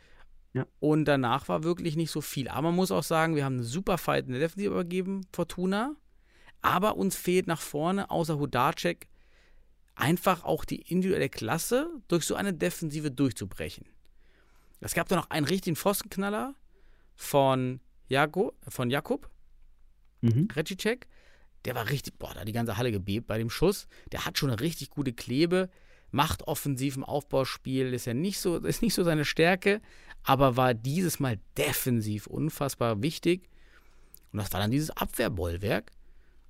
Ja. Und danach war wirklich nicht so viel. Aber man muss auch sagen, wir haben einen super Fight in der Defensive übergeben, Fortuna. Aber uns fehlt nach vorne, außer Hudacek, einfach auch die individuelle Klasse, durch so eine Defensive durchzubrechen. Es gab da noch einen richtigen Pfostenknaller von, Jago, von Jakub, Mhm. Recicek, der war richtig, boah, da hat die ganze Halle gebebt bei dem Schuss. Der hat schon eine richtig gute Klebe, macht offensiv im Aufbauspiel, ist ja nicht so, ist nicht so seine Stärke, aber war dieses Mal defensiv unfassbar wichtig. Und das war dann dieses Abwehrbollwerk.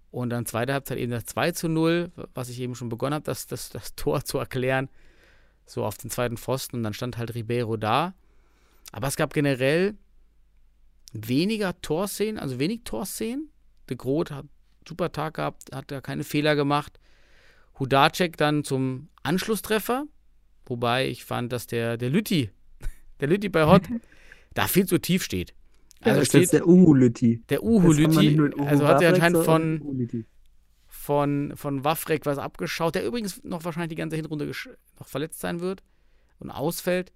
Und dann zweite Halbzeit eben das 2 zu 0, was ich eben schon begonnen habe, das, das, das Tor zu erklären, so auf den zweiten Pfosten. Und dann stand halt Ribeiro da. Aber es gab generell weniger Torszenen, also wenig Torszenen. De Groot hat super Tag gehabt, hat da keine Fehler gemacht. Hudacek dann zum Anschlusstreffer, wobei ich fand, dass der, der Lütti, der Lütti bei Hot, da viel zu tief steht. Also ja, ist steht jetzt der Uhu-Lütti. der Uhu Jetzt haben wir Lütti, nicht nur den Uhu also hat er anscheinend von, Uhu-Lütti. von, von Wafrek was abgeschaut, der übrigens noch wahrscheinlich die ganze Hinrunde noch verletzt sein wird und ausfällt.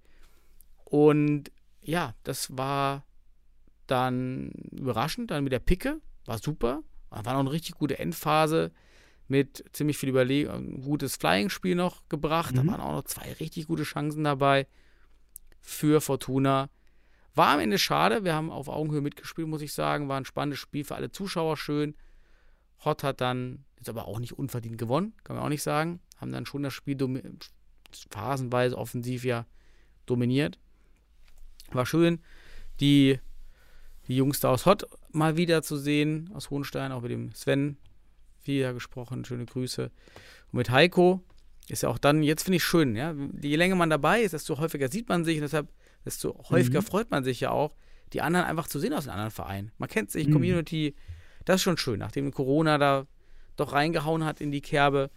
Und ja, das war dann überraschend, dann mit der Picke, war super. Da war noch eine richtig gute Endphase mit ziemlich viel Überlegung, ein gutes Flying-Spiel noch gebracht. Da Mhm. waren auch noch zwei richtig gute Chancen dabei für Fortuna. War am Ende schade, wir haben auf Augenhöhe mitgespielt, muss ich sagen. War ein spannendes Spiel für alle Zuschauer schön. Hot hat dann jetzt aber auch nicht unverdient gewonnen, kann man auch nicht sagen. Haben dann schon das Spiel phasenweise offensiv ja dominiert. War schön, die, die Jungs da aus Hot mal wieder zu sehen, aus Hohenstein, auch mit dem Sven wieder gesprochen. Schöne Grüße. Und mit Heiko ist ja auch dann, jetzt finde ich schön, ja, je länger man dabei ist, desto häufiger sieht man sich und deshalb, desto häufiger Mhm. freut man sich ja auch, die anderen einfach zu sehen aus den anderen Vereinen. Man kennt sich, Mhm. Community, das ist schon schön. Nachdem Corona da doch reingehauen hat in die Kerbe,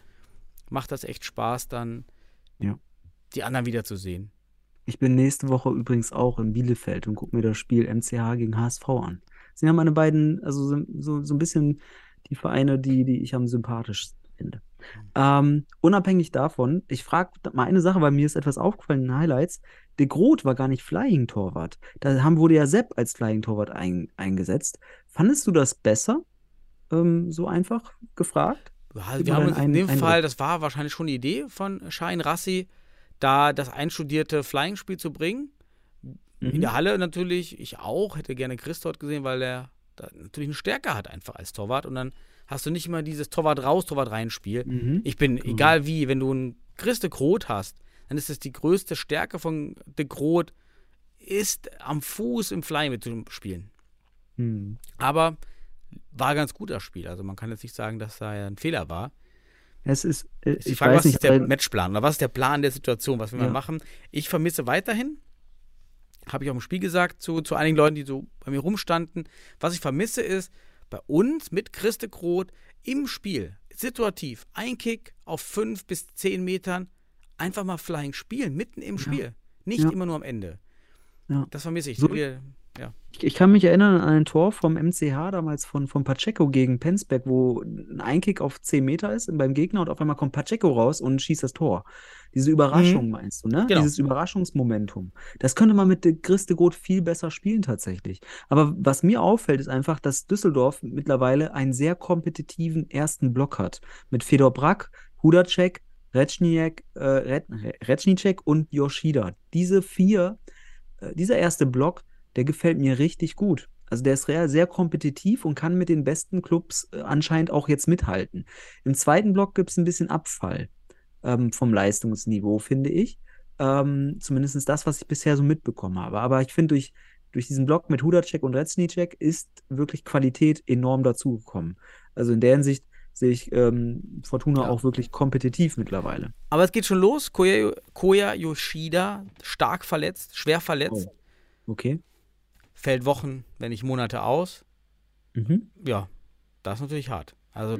macht das echt Spaß, dann Ja. die anderen wiederzusehen. Ich bin nächste Woche übrigens auch in Bielefeld und gucke mir das Spiel MCH gegen HSV an. Das sind ja meine beiden, also so, so, so ein bisschen die Vereine, die, die ich am sympathischsten finde. Ähm, unabhängig davon, ich frage mal eine Sache, weil mir ist etwas aufgefallen in den Highlights. De Groot war gar nicht Flying-Torwart. Da haben, wurde ja Sepp als Flying-Torwart ein, eingesetzt. Fandest du das besser? Ähm, so einfach gefragt? Ja, wir haben uns in dem Ein- Fall, Eindruck. das war wahrscheinlich schon die Idee von Shahin Rassi, da das einstudierte Flying-Spiel zu bringen. In Mhm. der Halle natürlich, ich auch, hätte gerne Chris dort gesehen, weil er da natürlich eine Stärke hat einfach als Torwart und dann hast du nicht immer dieses Torwart raus, Torwart rein Spiel. Mhm. Ich bin, Genau. egal wie, wenn du einen Chris de Groot hast, dann ist es die größte Stärke von de Groot, ist am Fuß im Flying mitzuspielen. Mhm. Aber war ganz gut das Spiel. Also man kann jetzt nicht sagen, dass da ein Fehler war. Es ist, äh, die ich Frage, was nicht, ist der Matchplan oder was ist der Plan der Situation, was will man Ja. machen? Ich vermisse weiterhin, habe ich auch im Spiel gesagt, zu, zu einigen Leuten, die so bei mir rumstanden, was ich vermisse ist, bei uns mit Christe Groth im Spiel, situativ, ein Kick auf fünf bis zehn Metern, einfach mal Flying spielen, mitten im Ja. Spiel. Nicht Ja. immer nur am Ende. Das vermisse ich. So- Wir- ja. Ich, ich kann mich erinnern an ein Tor vom MCH damals von, von Pacheco gegen Penzberg, wo ein Einkick auf 10 Meter ist beim Gegner und auf einmal kommt Pacheco raus und schießt das Tor. Diese Überraschung meinst du, ne? Genau. Dieses Überraschungsmomentum. Das könnte man mit Christe Goth viel besser spielen tatsächlich. Aber was mir auffällt, ist einfach, dass Düsseldorf mittlerweile einen sehr kompetitiven ersten Block hat. Mit Fedor Brack, Hudacek, Retschniak, äh, Ret Retschnicek und Yoshida. Diese vier, äh, dieser erste Block, der gefällt mir richtig gut. Also der ist real sehr kompetitiv und kann mit den besten Clubs äh, anscheinend auch jetzt mithalten. Im zweiten Block gibt es ein bisschen Abfall ähm, vom Leistungsniveau, finde ich. Ähm, Zumindest das, was ich bisher so mitbekommen habe. Aber ich finde, durch, durch diesen Block mit Hudacek und Reznicek ist wirklich Qualität enorm dazugekommen. Also in der Hinsicht sehe ich ähm, Fortuna Ja. auch wirklich kompetitiv mittlerweile. Aber es geht schon los. Koya, Koya Yoshida, stark verletzt, schwer verletzt. Okay. Fällt Wochen, wenn nicht Monate aus. Mhm. Ja, das ist natürlich hart. Also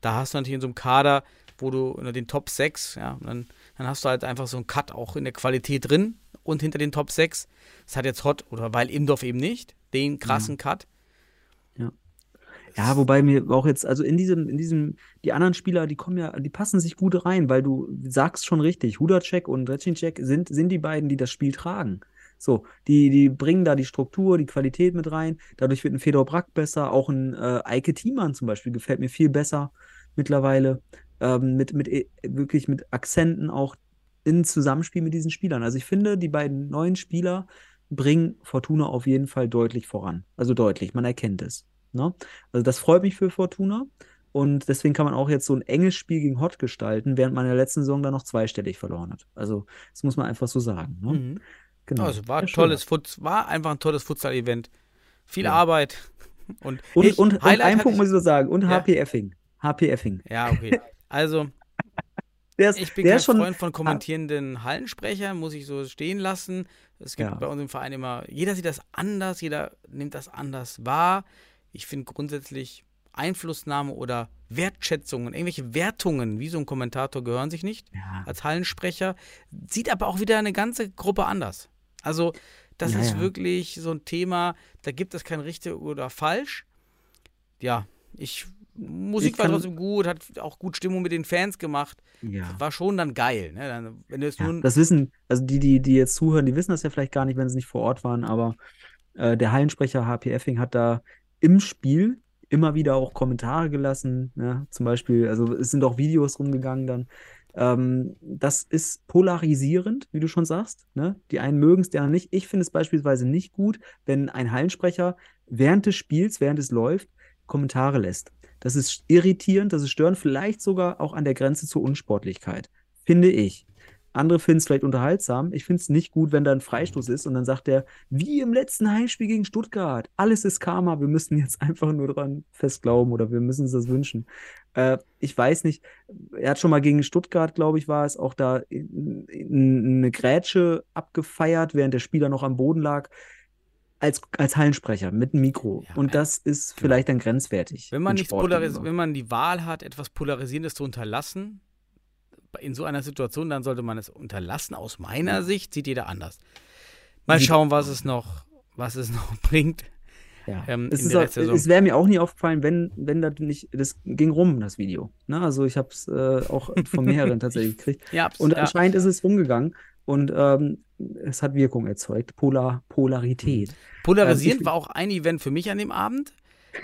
da hast du natürlich in so einem Kader, wo du unter den Top 6, ja, dann, dann hast du halt einfach so einen Cut auch in der Qualität drin und hinter den Top 6. Das hat jetzt Hot oder weil Imdorf eben nicht, den krassen Cut. Ja, wobei mir auch jetzt, also in diesem, in diesem, die anderen Spieler, die kommen ja, die passen sich gut rein, weil du sagst schon richtig, Hudacek und Recinecek sind, sind die beiden, die das Spiel tragen. So, die, die bringen da die Struktur, die Qualität mit rein. Dadurch wird ein Fedor Brack besser, auch ein äh, Eike Thiemann zum Beispiel gefällt mir viel besser mittlerweile. Ähm, mit, mit äh, wirklich mit Akzenten auch in Zusammenspiel mit diesen Spielern. Also ich finde, die beiden neuen Spieler bringen Fortuna auf jeden Fall deutlich voran. Also deutlich, man erkennt es. Ne? Also das freut mich für Fortuna. Und deswegen kann man auch jetzt so ein enges Spiel gegen Hot gestalten, während man in der letzten Saison dann noch zweistellig verloren hat. Also, das muss man einfach so sagen. Ne? Mhm. Genau. Also war Ja, tolles Fut war einfach ein tolles Futsal-Event. Viel Ja. Arbeit. Und, Und, ich, und, und Highlight einen Punkt ich- muss ich noch sagen. Und Ja. HP Effing. HP Effing. Ja, okay. Also, Der ist, ich bin der kein ist schon. Freund von kommentierenden Hallensprechern, muss ich so stehen lassen. Es gibt Ja. bei uns im Verein immer, jeder sieht das anders, jeder nimmt das anders wahr. Ich finde grundsätzlich Einflussnahme oder Wertschätzung und irgendwelche Wertungen, wie so ein Kommentator, gehören sich nicht Ja. als Hallensprecher. Sieht aber auch wieder eine ganze Gruppe anders. Also, das Ja, ist ja. wirklich so ein Thema, da gibt es kein richtig oder falsch. Ja, ich. Musik Ich war trotzdem gut, hat auch gut Stimmung mit den Fans gemacht. ja. War schon dann geil, ne? Dann, wenn Ja, nun. das wissen, also die, die, die jetzt zuhören, die wissen das ja vielleicht gar nicht, wenn sie nicht vor Ort waren, aber äh, der Hallensprecher HP Effing hat da im Spiel immer wieder auch Kommentare gelassen, ja, zum Beispiel, also es sind auch Videos rumgegangen dann. Ähm, das ist polarisierend, wie du schon sagst. Ne? Die einen mögen es, die anderen nicht. Ich finde es beispielsweise nicht gut, wenn ein Hallensprecher während des Spiels, während es läuft, Kommentare lässt. Das ist irritierend, das ist störend, vielleicht sogar auch an der Grenze zur Unsportlichkeit, finde ich. Andere finden es vielleicht unterhaltsam. Ich finde es nicht gut, wenn da ein Freistoß ist und dann sagt er, wie im letzten Heimspiel gegen Stuttgart, alles ist Karma, wir müssen jetzt einfach nur dran fest glauben oder wir müssen uns das wünschen. Äh, ich weiß nicht, er hat schon mal gegen Stuttgart, glaube ich, war es, auch da in- in- eine Grätsche abgefeiert, während der Spieler noch am Boden lag, als, als Hallensprecher mit einem Mikro. Ja, und das ist vielleicht dann grenzwertig. Wenn man, nichts polaris wenn man die Wahl hat, etwas Polarisierendes zu unterlassen, in so einer Situation, dann sollte man es unterlassen. Aus meiner Sicht sieht jeder anders. Mal schauen, was es noch, was es noch bringt. Ja. ähm, es es wäre mir auch nie aufgefallen, wenn, wenn das nicht, das ging rum, das Video. Ne? Also ich habe es äh, auch von mehreren tatsächlich gekriegt. Ja, Und ja. anscheinend ist es rumgegangen und ähm, es hat Wirkung erzeugt. Polar, Polarität. Polarisierend Ähm, war auch ein Event für mich an dem Abend.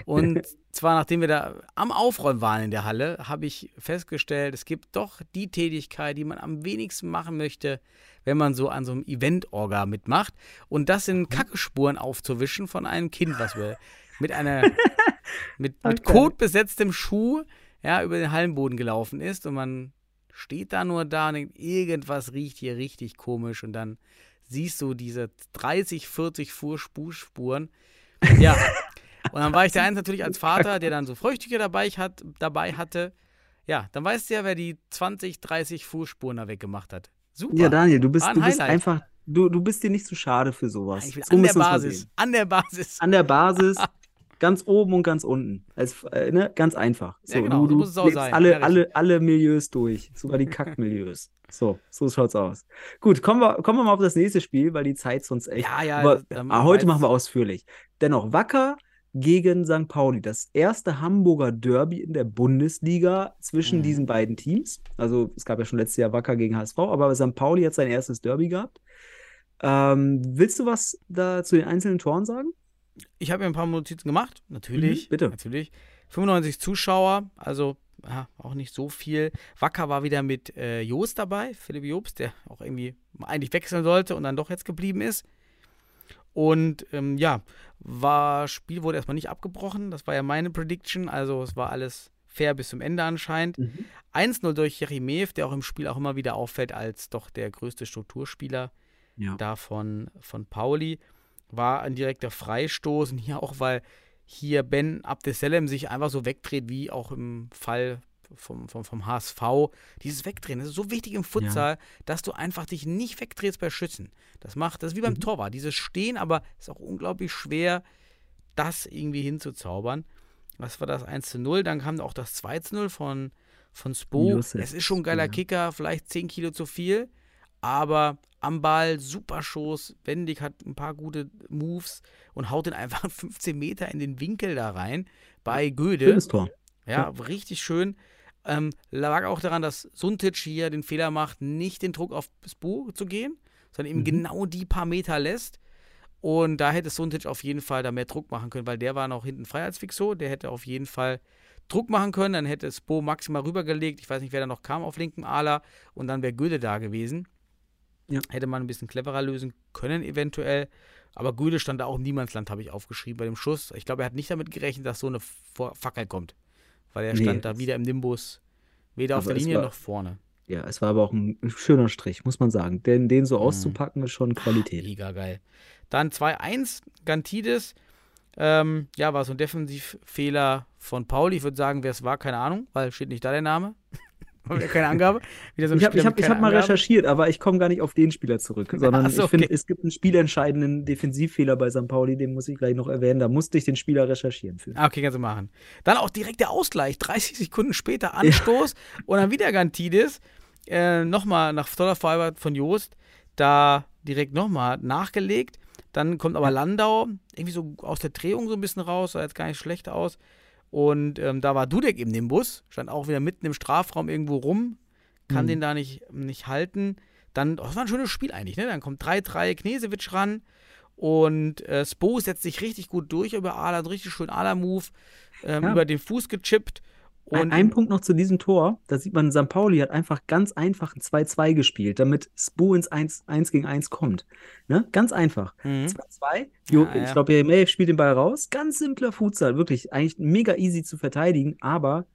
Und zwar, nachdem wir da am Aufräumen waren in der Halle, habe ich festgestellt, es gibt doch die Tätigkeit, die man am wenigsten machen möchte, wenn man so an so einem Event-Orga mitmacht. Und das sind Kackespuren aufzuwischen von einem Kind, was wir mit einer mit, mit Okay. Kot besetztem Schuh ja, über den Hallenboden gelaufen ist. Und man steht da nur da und denkt, irgendwas riecht hier richtig komisch. Und dann siehst du diese 30, 40 Fußspuren. Ja. Und dann war ich der eins natürlich als Vater, der dann so Früchtücher dabei, hat, dabei hatte. Ja, dann weißt du ja, wer die 20, 30 Fußspuren da weggemacht hat. Super. Ja, Daniel, du bist, du bist einfach, du, du bist dir nicht zu schade für sowas. will So an der Basis. An der Basis. An der Basis ganz oben und ganz unten. Als, äh, ne? Ganz einfach. So, Ja, genau, du, so du auch lebst sein. alle, Ja, alle, alle Milieus durch, sogar die Kackmilieus. so, so schaut's aus. Gut, kommen wir, kommen wir mal auf das nächste Spiel, weil die Zeit sonst echt. Ja, ja, Aber, ah, heute machen wir ausführlich. Dennoch, Wacker gegen St. Pauli, das erste Hamburger Derby in der Bundesliga zwischen Mhm. diesen beiden Teams. Also es gab ja schon letztes Jahr Wacker gegen HSV, aber St. Pauli hat sein erstes Derby gehabt. Ähm, willst du was da zu den einzelnen Toren sagen? Ich habe mir ein paar Notizen gemacht, natürlich. Mhm, bitte. Natürlich. 95 Zuschauer, also ja, auch nicht so viel. Wacker war wieder mit äh, Joost dabei, Philipp Jobst, der auch irgendwie eigentlich wechseln sollte und dann doch jetzt geblieben ist. Und ähm, ja, war Spiel wurde erstmal nicht abgebrochen. Das war ja meine Prediction. Also es war alles fair bis zum Ende anscheinend. 1-0 durch Jeremejew, der auch im Spiel auch immer wieder auffällt als doch der größte Strukturspieler Ja. da von, von Pauli. War ein direkter Freistoß und hier auch, weil hier Ben Abdeselem sich einfach so wegdreht, wie auch im Fall vom, vom, vom HSV. Dieses Wegdrehen, das ist so wichtig im Futsal, dass du einfach dich nicht wegdrehst bei Schützen. Das macht, das ist wie beim Torwart, dieses Stehen, aber es ist auch unglaublich schwer, das irgendwie hinzuzaubern. Das war das 1 zu 0. Dann kam auch das 2 zu 0 von, von Spo. Josef es ist schon ein geiler ja. Kicker, vielleicht 10 Kilo zu viel, aber am Ball, super Schuss, wendig, hat ein paar gute Moves und haut den einfach 15 Meter in den Winkel da rein bei Göde. Schönes Tor. Ja, richtig schön. Ähm, lag auch daran, dass Suntic hier den Fehler macht, nicht den Druck auf Spo zu gehen, sondern ihm Mhm. genau die paar Meter lässt. Und da hätte Suntic auf jeden Fall da mehr Druck machen können, weil der war noch hinten frei als Fixo. Der hätte auf jeden Fall Druck machen können. Dann hätte Spo maximal rübergelegt. Ich weiß nicht, wer da noch kam auf linken Ala. Und dann wäre Göde da gewesen. Ja. Hätte man ein bisschen cleverer lösen können, eventuell. Aber Göde stand da auch im Niemandsland, habe ich aufgeschrieben bei dem Schuss. Ich glaube, er hat nicht damit gerechnet, dass so eine Fackel kommt. Weil er Nee, stand da wieder im Nimbus, weder auf der Linie war- noch vorne. Ja, es war aber auch ein schöner Strich, muss man sagen. Denn den Mhm. so auszupacken, ist schon Qualität. Mega geil. Dann 2-1, Gantidis. Ähm, ja, war so ein Defensivfehler von Pauli. Ich würde sagen, wer es war, keine Ahnung, weil steht nicht da der Name. Wieder keine Angabe. Wieder so Ich habe hab, hab mal recherchiert, aber ich komme gar nicht auf den Spieler zurück, sondern Ach so, ich finde, okay. es gibt einen spielentscheidenden Defensivfehler bei St. Pauli, den muss ich gleich noch erwähnen. Da musste ich den Spieler recherchieren für. Ah, okay, kannst du machen. Dann auch direkt der Ausgleich. 30 Sekunden später Anstoß und dann wieder Gantidis. Äh, nochmal nach toller Vorarbeit von Joost. Da direkt nochmal nachgelegt. Dann kommt aber Landau irgendwie so aus der Drehung so ein bisschen raus. Sah jetzt gar nicht schlecht aus. Und ähm, da war Dudek im Nimbus. Stand auch wieder mitten im Strafraum irgendwo rum. Kann Mhm. den da nicht, nicht halten. Dann, oh, das war ein schönes Spiel eigentlich, ne? Dann kommt 3-3 Knesewitsch ran. Und äh, Spo setzt sich richtig gut durch über Ala, richtig schön Ala-Move, ähm, Ja. über den Fuß gechippt. Ein, Und ein Punkt noch zu diesem Tor. Da sieht man, St. Pauli hat einfach ganz einfach ein 2-2 gespielt, damit Spo ins 1, 1 gegen 1 kommt. Ne? Ganz einfach. Mhm. 2-2. Jo, Ja, ja. Ich glaube, Jeremejew spielt den Ball raus. Ganz simpler Futsal, wirklich. Eigentlich mega easy zu verteidigen, aber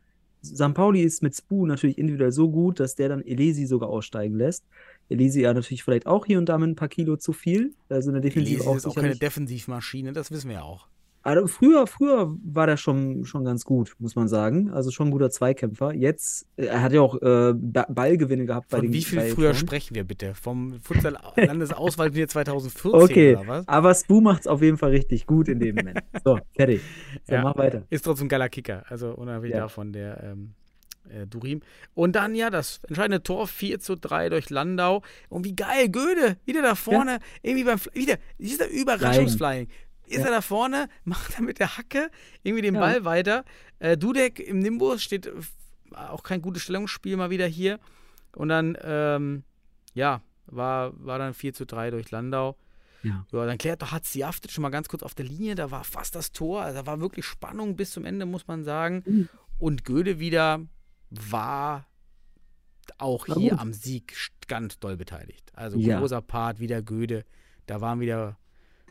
St. Pauli ist mit Spu natürlich individuell so gut, dass der dann Elesi sogar aussteigen lässt. Elesi ja natürlich vielleicht auch hier und da mit ein paar Kilo zu viel. Also eine Defensive Elise auch ist auch keine. Defensivmaschine, das wissen wir ja auch. Aber früher, früher war der schon, schon ganz gut, muss man sagen. Also schon ein guter Zweikämpfer. Jetzt, äh, er hat ja auch äh, Ba- Ballgewinne gehabt bei Von den wie viel früher Toren. sprechen wir bitte? Vom Futsal-Landesauswahlturnier 2014 Okay, oder was? aber Spu macht es auf jeden Fall richtig gut in dem Moment. So, fertig. So, Ja. mach weiter. Ist trotzdem ein geiler Kicker, also unabhängig Ja. davon der ähm, äh, Durim. Und dann ja das entscheidende Tor 4 zu 3 durch Landau. Und wie geil, Göde, wieder da vorne, irgendwie beim, Fl- wieder, dieser Überraschungsflying. Ist Ja. er da vorne, macht er mit der Hacke irgendwie den Ja. Ball weiter. Äh, Dudek im Nimbus steht äh, auch kein gutes Stellungsspiel mal wieder hier. Und dann, ähm, ja, war, war dann 4 zu 3 durch Landau. Ja. Ja, dann klärt doch Hatziaftet schon mal ganz kurz auf der Linie. Da war fast das Tor. Also da war wirklich Spannung bis zum Ende, muss man sagen. Mhm. Und Göde wieder war auch War hier gut. am Sieg ganz doll beteiligt. Also Ja. großer Part, wieder Göde. Da waren wieder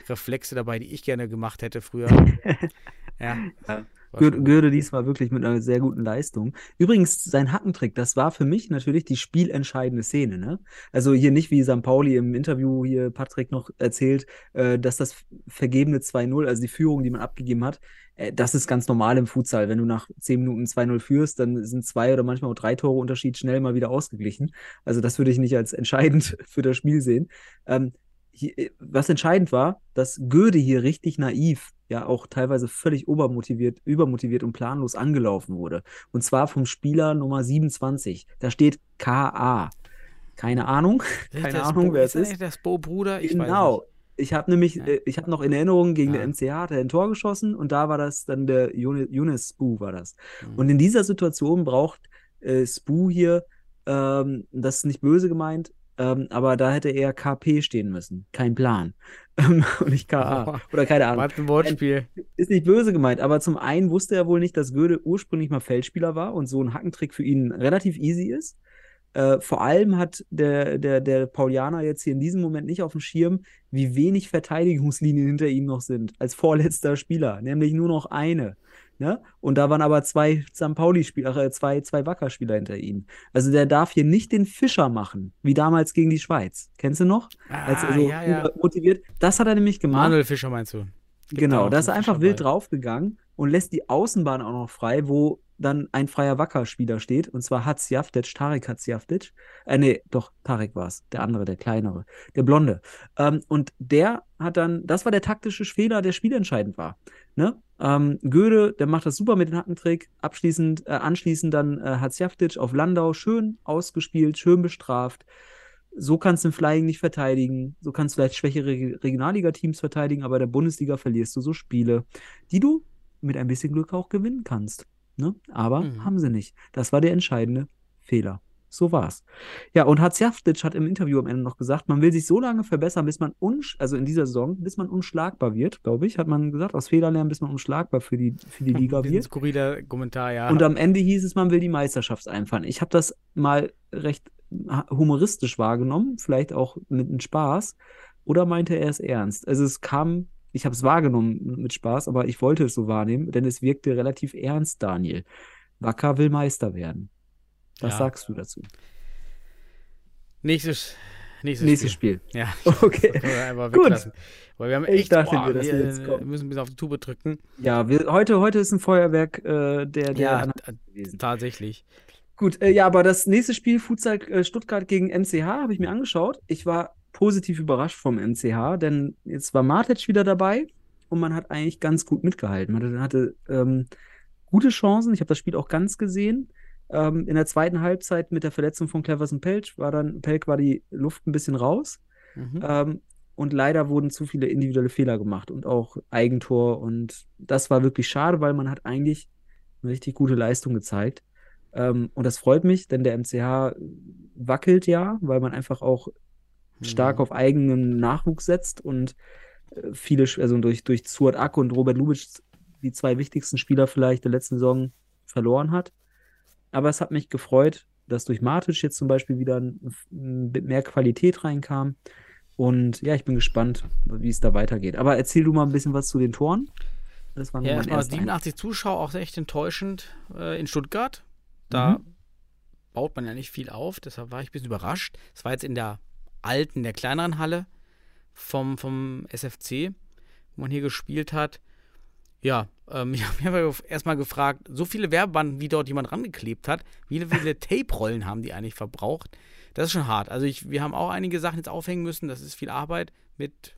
Reflexe dabei, die ich gerne gemacht hätte früher. ja. Ja. Gürde diesmal wirklich mit einer sehr guten Leistung. Übrigens, sein Hackentrick, das war für mich natürlich die spielentscheidende Szene. Ne? Also hier nicht wie St. Pauli im Interview hier Patrick noch erzählt, äh, dass das vergebene 2-0, also die Führung, die man abgegeben hat, äh, das ist ganz normal im Futsal. Wenn du nach 10 Minuten 2-0 führst, dann sind zwei oder manchmal auch drei Tore Unterschied schnell mal wieder ausgeglichen. Also das würde ich nicht als entscheidend für das Spiel sehen. Hier, äh, was entscheidend war, dass Göde hier richtig naiv, ja auch teilweise völlig obermotiviert, übermotiviert und planlos angelaufen wurde. Und zwar vom Spieler Nummer 27. Da steht KA. Keine Ahnung, Ist keine das Ahnung, Bo- wer ist es ist. nicht das Bo-Bruder? Genau. Ich habe nämlich, Ja. äh, ich habe noch in Erinnerung gegen Ja. der NCH hat er ein Tor geschossen und da war das dann der Yunus Spu war das. Mhm. Und in dieser Situation braucht äh, Spu hier, ähm, das ist nicht böse gemeint, ähm, aber da hätte eher KP stehen müssen. Kein Plan. Ähm, und nicht KA. Boah. Oder keine Ahnung. Was ein Wortspiel. Ist nicht böse gemeint, aber zum einen wusste er wohl nicht, dass Göde ursprünglich mal Feldspieler war und so ein Hackentrick für ihn relativ easy ist. Äh, vor allem hat der, der, der Paulianer jetzt hier in diesem Moment nicht auf dem Schirm, wie wenig Verteidigungslinien hinter ihm noch sind, als vorletzter Spieler, nämlich nur noch eine. Ne? Und da waren aber zwei St. Pauli-Spieler, äh, zwei, zwei Wacker-Spieler hinter ihm. Also der darf hier nicht den Fischer machen, wie damals gegen die Schweiz. Kennst du noch? Als er Ah, so ja, ja. motiviert. Das hat er nämlich gemacht. Manuel Fischer meinst du? Gibt Genau, da ist er einfach Fischer wild bei. draufgegangen und lässt die Außenbahn auch noch frei, wo dann ein freier Wacker-Spieler steht, und zwar Hatzjaftic, Tarek Hatzjaftic. Äh, nee, doch, Tarek war es, der andere, der kleinere, der Blonde. Ähm, und der hat dann, das war der taktische Fehler, der spielentscheidend war. Ne? Ähm, Göde, der macht das super mit dem Hackentrick, abschließend, äh, anschließend dann äh, Hatzjaftic auf Landau, schön ausgespielt, schön bestraft. So kannst du im Flying nicht verteidigen. So kannst du vielleicht schwächere Reg- Regionalliga-Teams verteidigen, aber in der Bundesliga verlierst du so Spiele, die du mit ein bisschen Glück auch gewinnen kannst. Ne? Aber Mhm. haben sie nicht. Das war der entscheidende Fehler. So war's. Ja, und Hatzjaftic hat im Interview am Ende noch gesagt, man will sich so lange verbessern, bis man unsch also in dieser Saison, bis man unschlagbar wird, glaube ich, hat man gesagt, aus Fehlern lernen, bis man unschlagbar für die, für die Liga wird. skurriler Kommentar, ja. Und am Ende hieß es, man will die Meisterschaft einfahren. Ich habe das mal recht humoristisch wahrgenommen, vielleicht auch mit einem Spaß. Oder meinte er es ernst? Also es kam, ich habe es wahrgenommen mit Spaß, aber ich wollte es so wahrnehmen, denn es wirkte relativ ernst, Daniel. Wacker will Meister werden. Was Ja. sagst du dazu? Nächstes, nächstes, Nächstes Spiel. Spiel. Ja, Okay. wir Gut. Weil wir haben Ich echt, dachte boah, mir, dass wir wir jetzt kommen. müssen ein bisschen auf die Tube drücken. Ja, wir, heute, heute ist ein Feuerwerk äh, der, der Ja, tatsächlich. Gut, äh, ja, aber das nächste Spiel, Futsal äh, Stuttgart gegen NCH, habe ich mir angeschaut. Ich war positiv überrascht vom NCH, denn jetzt war Matic wieder dabei und man hat eigentlich ganz gut mitgehalten. Man hatte, hatte ähm, gute Chancen. Ich habe das Spiel auch ganz gesehen. Ähm, in der zweiten Halbzeit mit der Verletzung von Cleverson Pelch war dann, Pelk war die Luft ein bisschen raus. Mhm. Ähm, und leider wurden zu viele individuelle Fehler gemacht und auch Eigentor. Und das war wirklich schade, weil man hat eigentlich eine richtig gute Leistung gezeigt. Ähm, und das freut mich, denn der MCH wackelt ja, weil man einfach auch stark Mhm. auf eigenen Nachwuchs setzt und äh, viele, also durch, durch Suat Ak und Robert Lubitsch die zwei wichtigsten Spieler vielleicht der letzten Saison verloren hat. Aber es hat mich gefreut, dass durch Matic jetzt zum Beispiel wieder mehr Qualität reinkam. Und ja, ich bin gespannt, wie es da weitergeht. Aber erzähl du mal ein bisschen was zu den Toren. Das war nur Ja, erstmal erster Eindruck. 87 Zuschauer, auch echt enttäuschend äh, in Stuttgart. Da Mhm. baut man ja nicht viel auf, deshalb war ich ein bisschen überrascht. Es war jetzt in der alten, der kleineren Halle vom, vom SFC, wo man hier gespielt hat. Ja, ähm, ich habe mich erstmal gefragt, so viele Werbebanden, wie dort jemand rangeklebt hat, wie viele Tape-Rollen haben die eigentlich verbraucht? Das ist schon hart. Also ich, wir haben auch einige Sachen jetzt aufhängen müssen, das ist viel Arbeit mit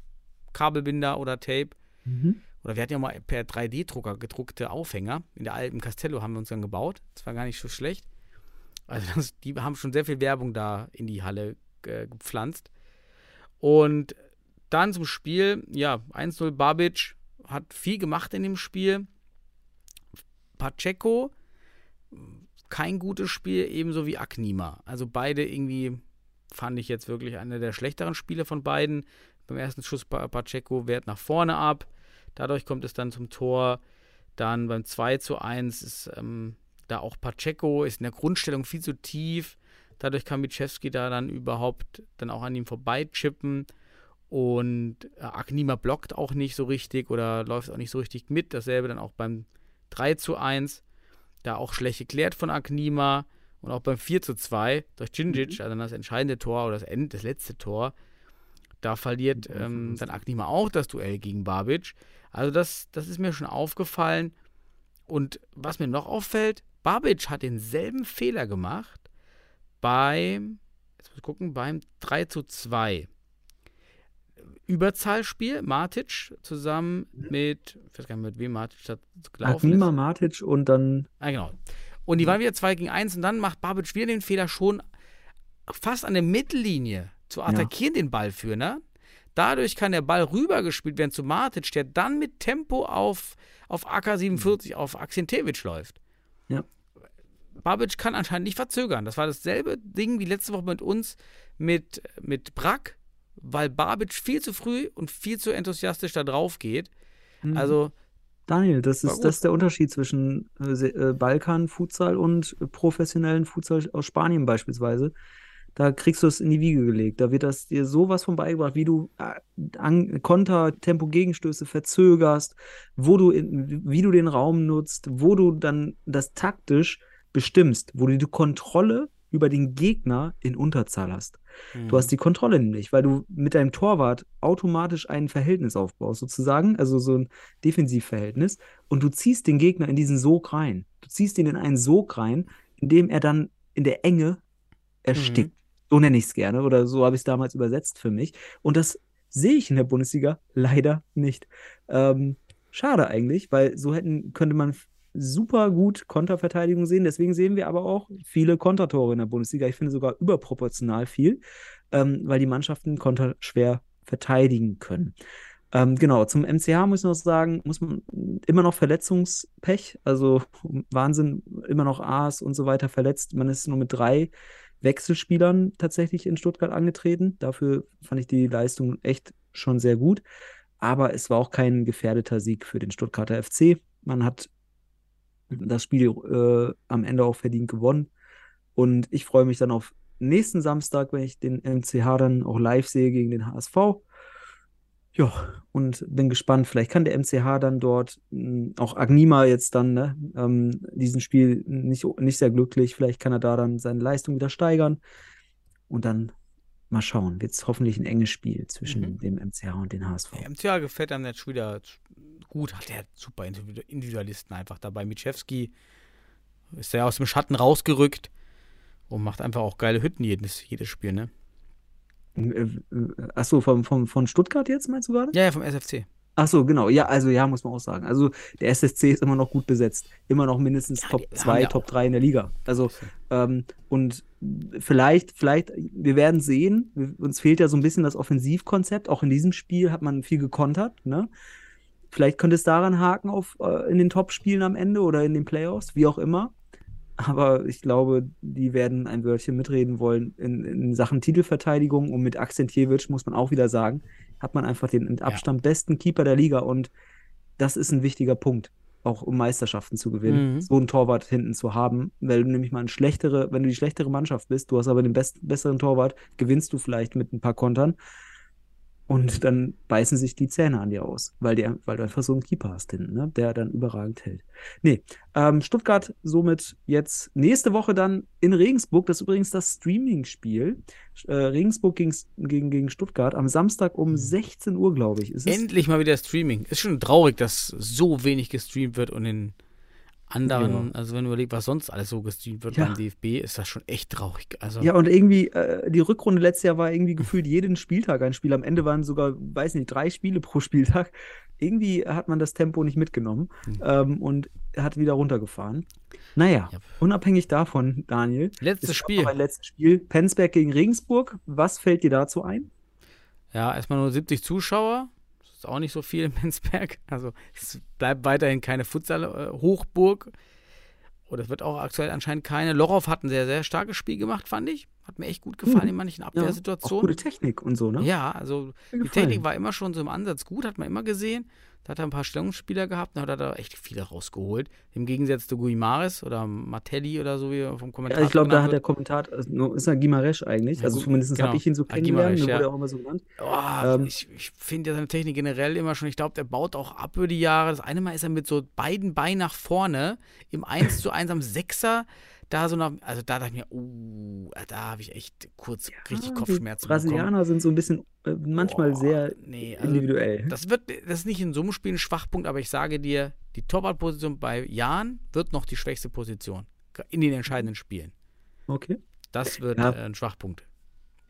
Kabelbinder oder Tape. Mhm. Oder wir hatten ja mal per 3D-Drucker gedruckte Aufhänger. In der alten Castello haben wir uns dann gebaut. Das war gar nicht so schlecht. Also das, die haben schon sehr viel Werbung da in die Halle äh, gepflanzt. Und dann zum Spiel, ja, 1-0 Babic hat viel gemacht in dem Spiel. Pacheco, kein gutes Spiel, ebenso wie Aknima. Also beide irgendwie fand ich jetzt wirklich eine der schlechteren Spiele von beiden. Beim ersten Schuss Pa- Pacheco wehrt nach vorne ab. Dadurch kommt es dann zum Tor. Dann beim 2 zu 1 ist ähm, da auch Pacheco, ist in der Grundstellung viel zu tief. Dadurch kann Michewski da dann überhaupt dann auch an ihm vorbeichippen. Und äh, Aknima blockt auch nicht so richtig oder läuft auch nicht so richtig mit. Dasselbe dann auch beim 3 zu 1. Da auch schlecht geklärt von Aknima. Und auch beim 4 zu 2 durch Djindjic, also dann das entscheidende Tor oder das, End, das letzte Tor. Da verliert ähm, dann Aknima auch das Duell gegen Babic. Also das, das ist mir schon aufgefallen. Und was mir noch auffällt, Babic hat denselben Fehler gemacht beim, jetzt muss ich gucken, beim 3 zu 2. Überzahlspiel, Matic zusammen mit, ich weiß gar nicht, mit wem Matic da gelaufen Agnima, ist. Matic und dann Ah, genau. Und die waren wieder 2 gegen 1 und dann macht Babic wieder den Fehler schon fast an der Mittellinie zu attackieren, den Ballführer. Dadurch kann der Ball rübergespielt werden zu Matic, der dann mit Tempo auf, auf AK-47 auf Akzentewitsch läuft. Ja. Babic kann anscheinend nicht verzögern. Das war dasselbe Ding wie letzte Woche mit uns mit, mit Brack, weil Babic viel zu früh und viel zu enthusiastisch da drauf geht. Mhm. Also, Daniel, das ist, das ist der Unterschied zwischen äh, äh, Balkan-Futsal und äh, professionellen Futsal aus Spanien beispielsweise. Da kriegst du es in die Wiege gelegt. Da wird das dir sowas von beigebracht, wie du äh, an, Konter, Tempo, Gegenstöße verzögerst, wo du in, wie du den Raum nutzt, wo du dann das taktisch bestimmst, wo du die Kontrolle über den Gegner in Unterzahl hast. Du hast die Kontrolle nämlich, weil du mit deinem Torwart automatisch ein Verhältnis aufbaust, sozusagen, also so ein Defensivverhältnis, und du ziehst den Gegner in diesen Sog rein. Du ziehst ihn in einen Sog rein, in dem er dann in der Enge erstickt. So nenne ich es gerne, oder so habe ich es damals übersetzt für mich. Und das sehe ich in der Bundesliga leider nicht. Ähm, schade eigentlich, weil so hätten, könnte man super gut Konterverteidigung sehen. Deswegen sehen wir aber auch viele Kontertore in der Bundesliga. Ich finde sogar überproportional viel, ähm, weil die Mannschaften Konter schwer verteidigen können. Ähm, genau, zum MCH muss ich noch sagen, muss man immer noch Verletzungspech, also Wahnsinn, immer noch A's und so weiter verletzt. Man ist nur mit drei Wechselspielern tatsächlich in Stuttgart angetreten. Dafür fand ich die Leistung echt schon sehr gut. Aber es war auch kein gefährdeter Sieg für den Stuttgarter FC. Man hat das Spiel äh, am Ende auch verdient gewonnen. Und ich freue mich dann auf nächsten Samstag, wenn ich den MCH dann auch live sehe gegen den HSV. Ja, und bin gespannt. Vielleicht kann der MCH dann dort, mh, auch Agnima jetzt dann, ne, ähm, diesen Spiel nicht, nicht sehr glücklich. Vielleicht kann er da dann seine Leistung wieder steigern. Und dann mal schauen. Wird es hoffentlich ein enges Spiel zwischen Mhm. dem MCH und den HSV. Der MCH gefällt einem jetzt schon wieder gut. Hat der super Individu- Individualisten einfach dabei. Mitschewski ist ja aus dem Schatten rausgerückt und macht einfach auch geile Hütten jedes, jedes Spiel, ne? Äh, Achso, vom, vom, von Stuttgart jetzt meinst du gerade? Ja, ja, vom SFC. Ach so, genau. Ja, also ja, muss man auch sagen. Also der SSC ist immer noch gut besetzt. Immer noch mindestens Ja, Top die haben 2, ja Top auch- 3 in der Liga. Also, ähm, und vielleicht, vielleicht, wir werden sehen, wir, uns fehlt ja so ein bisschen das Offensivkonzept. Auch in diesem Spiel hat man viel gekontert, ne? Vielleicht könnte es daran haken auf äh, in den Top-Spielen am Ende oder in den Playoffs, wie auch immer. Aber ich glaube, die werden ein Wörtchen mitreden wollen in, in Sachen Titelverteidigung. Und mit Akzentjewitsch muss man auch wieder sagen, hat man einfach den mit Abstand besten Keeper der Liga. Und das ist ein wichtiger Punkt, auch um Meisterschaften zu gewinnen, Mhm. so einen Torwart hinten zu haben. Weil du nämlich mal eine schlechtere, wenn du die schlechtere Mannschaft bist, du hast aber den best, besseren Torwart, gewinnst du vielleicht mit ein paar Kontern. Und dann beißen sich die Zähne an dir aus, weil, die, weil du einfach so einen Keeper hast hinten, ne? der dann überragend hält. Nee, ähm, Stuttgart somit jetzt nächste Woche dann in Regensburg. Das ist übrigens das Streaming-Spiel. Äh, Regensburg gegen, gegen, gegen Stuttgart am Samstag um 16 Uhr, glaube ich. Ist es? Endlich mal wieder Streaming. Ist schon traurig, dass so wenig gestreamt wird und in anderen, Ja. also wenn du überlegst, was sonst alles so gestreamt wird Ja. beim DFB, ist das schon echt traurig. Also, Ja, und irgendwie, äh, die Rückrunde letztes Jahr war irgendwie gefühlt jeden Spieltag ein Spiel. Am Ende waren sogar, weiß nicht, drei Spiele pro Spieltag. Irgendwie hat man das Tempo nicht mitgenommen ähm, und hat wieder runtergefahren. Naja, Ja. unabhängig davon, Daniel. letztes Spiel. Ein letztes Spiel. Penzberg gegen Regensburg. Was fällt dir dazu ein? Ja, erstmal nur 70 Zuschauer. Ist auch nicht so viel in Penzberg. Also es bleibt weiterhin keine Futsal-Hochburg. Oder es wird auch aktuell anscheinend keine. Lorow hat ein sehr, sehr starkes Spiel gemacht, fand ich. Hat mir echt gut gefallen Mhm. in manchen auch Abwehrsituationen. gute Technik und so, ne? Ja, also die. Technik war immer schon so im Ansatz gut, hat man immer gesehen. Da hat er ein paar Stellungsspieler gehabt, da hat er da echt viele rausgeholt. Im Gegensatz zu Guimares oder Martelli oder so, wie er vom Kommentator Ja, ich glaube, da hat der wird. Kommentator, also, ist er Gimaresch eigentlich. Ja, also zumindest genau. habe ich ihn so kennengelernt, ja. wurde er auch immer so genannt. Oh, Ähm, ich ich finde ja seine Technik generell immer schon. Ich glaube, der baut auch ab über die Jahre. Das eine Mal ist er mit so beiden Beinen nach vorne im 1 zu 1 am Sechser. Da so nach, also da dachte ich mir, uh, da habe ich echt kurz richtig Ah, Kopfschmerzen Die Brasilianer sind so ein bisschen äh, manchmal Boah, sehr nee, also individuell. Das wird, das ist nicht in so einem Spiel ein Schwachpunkt, aber ich sage dir, die Torwartposition bei Jan wird noch die schwächste Position in den entscheidenden Spielen. Okay. Das wird Ja. äh, ein Schwachpunkt.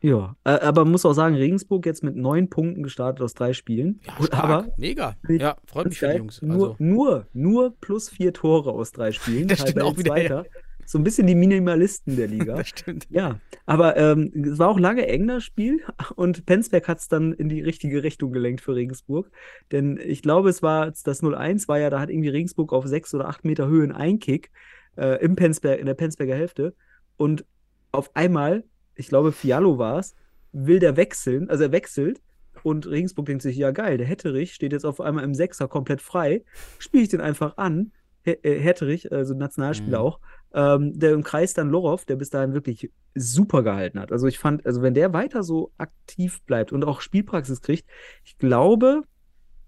Ja, äh, aber man muss auch sagen, Regensburg jetzt mit neun Punkten gestartet aus drei Spielen. Ja, stark, aber mega. Ja, freut mich für die Jungs. nur, Also, nur, nur plus vier Tore aus drei Spielen. Das stimmt auch wieder, Zweiter. So ein bisschen die Minimalisten der Liga. das stimmt. Ja, aber ähm, es war auch lange eng das Spiel und Penzberg hat es dann in die richtige Richtung gelenkt für Regensburg. Denn ich glaube, es war das 0-1 war ja, da hat irgendwie Regensburg auf sechs oder acht Meter Höhe einen Einkick äh, im Penzberg, in der Penzberger Hälfte. Und auf einmal, ich glaube, Fiallo war es, will der wechseln, also er wechselt. Und Regensburg denkt sich, ja geil, der Hetterich steht jetzt auf einmal im Sechser komplett frei. Spiele ich den einfach an. He- äh, Hetterich, also Nationalspieler Mhm. auch, ähm, der im Kreis dann Lorov, der bis dahin wirklich super gehalten hat. Also ich fand, also wenn der weiter so aktiv bleibt und auch Spielpraxis kriegt, ich glaube,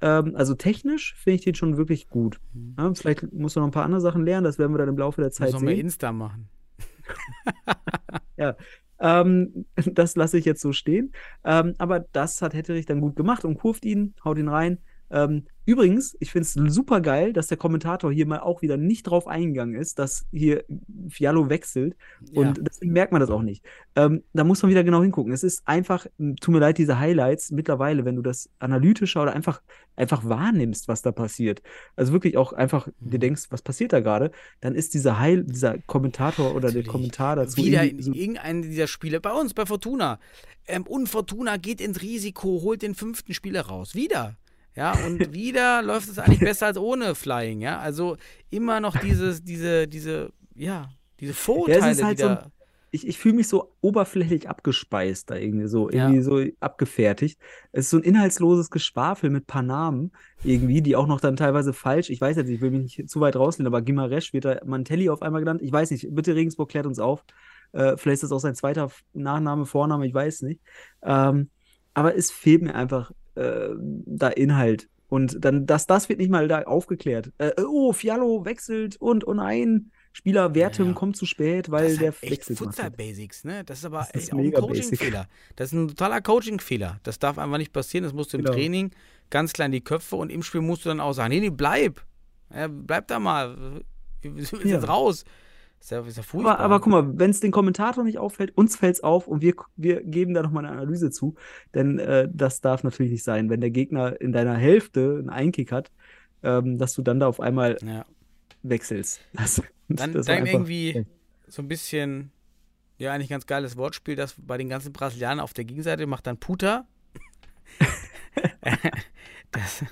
ähm, also technisch finde ich den schon wirklich gut. Mhm. Ja, vielleicht muss er noch ein paar andere Sachen lernen, das werden wir dann im Laufe der Zeit noch mehr sehen. Insta machen. Ähm, das lasse ich jetzt so stehen. Ähm, aber das hat Hetterich dann gut gemacht und kurft ihn, haut ihn rein. Ähm, übrigens, ich finde es super geil, dass der Kommentator hier mal auch wieder nicht drauf eingegangen ist, dass hier Fiallo wechselt. Und Ja. deswegen merkt man das auch nicht. Ähm, da muss man wieder genau hingucken. Es ist einfach, tut mir leid, diese Highlights mittlerweile, wenn du das analytischer oder einfach, einfach wahrnimmst, was da passiert. Also wirklich auch einfach Mhm. dir denkst, was passiert da gerade, dann ist dieser Heil, dieser Kommentator oder der Natürlich. Kommentar dazu Wieder so irgendeinen dieser Spiele, bei uns, bei Fortuna. Ähm, und Fortuna geht ins Risiko, holt den fünften Spieler raus. Wieder. Ja, und wieder läuft es eigentlich besser als ohne Flying, ja. Also immer noch dieses, diese, diese, ja, diese Vorurteile, halt die so ein- da. ich, ich fühle mich so oberflächlich abgespeist da irgendwie so, Ja. irgendwie so abgefertigt. Es ist so ein inhaltsloses Geschwafel mit paar Namen irgendwie, die auch noch dann teilweise falsch, ich weiß jetzt, nicht, ich will mich nicht zu weit rauslehnen, aber Gimaresch wird da Mantelli auf einmal genannt. Ich weiß nicht, bitte Regensburg klärt uns auf. Äh, vielleicht ist das auch sein zweiter Nachname, Vorname, ich weiß nicht. Ähm, aber es fehlt mir einfach äh, da Inhalt. Und dann, das, das wird nicht mal da aufgeklärt. Äh, oh, Fiallo wechselt und oh nein, Spieler Wertem Ja. kommt zu spät, weil das der halt wechselt. gemacht hat. Futsal-Basics, ne? Das ist aber Das ist auch ein. Coaching-Fehler. Das ist ein totaler Coaching-Fehler. Das darf einfach nicht passieren. Das musst du im Genau. Training ganz klein die Köpfe und im Spiel musst du dann auch sagen, nee, nee, bleib. Ja, bleib da mal. Wir wir sind Ja. jetzt raus. Ist ja, ist ja furchtbar. Aber, aber guck mal, wenn es den Kommentator nicht auffällt, uns fällt es auf und wir, wir geben da nochmal eine Analyse zu. Denn äh, das darf natürlich nicht sein, wenn der Gegner in deiner Hälfte einen Einkick hat, ähm, dass du dann da auf einmal ja. wechselst. Das, Dann, das dann irgendwie so ein bisschen, ja, eigentlich ganz geiles Wortspiel, das bei den ganzen Brasilianern auf der Gegenseite macht dann Puta. das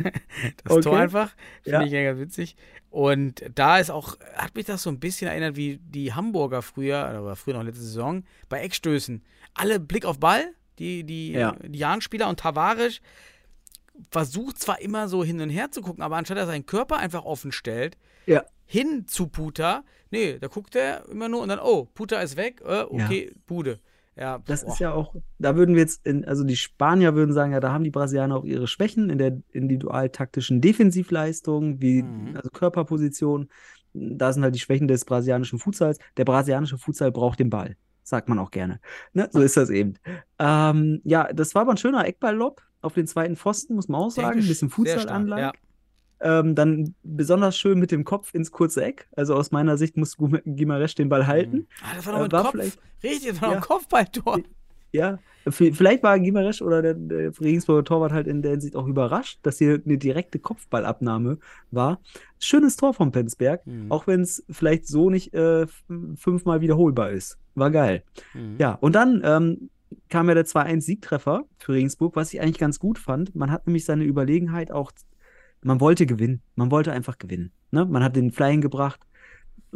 das Okay. Tor einfach, finde Ja. ich ja ganz witzig. Und da ist auch, hat mich das so ein bisschen erinnert, wie die Hamburger früher, oder früher noch letzte Saison, bei Eckstößen. Alle Blick auf Ball, die, die, Ja. die Jahn-Spieler und Tavares versucht zwar immer so hin und her zu gucken, aber anstatt er seinen Körper einfach offen stellt, Ja. hin zu Puta. Nee, da guckt er immer nur und dann, oh, Puta ist weg, äh, okay, Bude. Ja, Das boah. ist ja auch, da würden wir jetzt, in, also die Spanier würden sagen, ja, da haben die Brasilianer auch ihre Schwächen in der individualtaktischen Defensivleistung, wie Mhm. also Körperposition. Da sind halt die Schwächen des brasilianischen Futsals. Der brasilianische Futsal braucht den Ball, sagt man auch gerne. Ne? So ist das eben. Ähm, ja, das war aber ein schöner Eckball-Lob auf den zweiten Pfosten, muss man auch sagen. Ein bisschen Futsalanlage. Ja. Ähm, dann besonders schön mit dem Kopf ins kurze Eck. Also aus meiner Sicht muss Gimaresch den Ball halten. Ah, das war noch Äh, mit war Kopf. vielleicht- Richtig, das war noch Ja. ein Kopfballtor. Ja, vielleicht war Gimaresch oder der, der Regensburger Torwart halt in der Hinsicht auch überrascht, dass hier eine direkte Kopfballabnahme war. Schönes Tor vom Penzberg, Mhm. auch wenn es vielleicht so nicht äh, fünfmal wiederholbar ist. War geil. Mhm. Ja, und dann ähm, kam ja der 2-1-Siegtreffer für Regensburg, was ich eigentlich ganz gut fand. Man hat nämlich seine Überlegenheit auch, man wollte gewinnen. Man wollte einfach gewinnen. Ne? Man hat den Flying gebracht.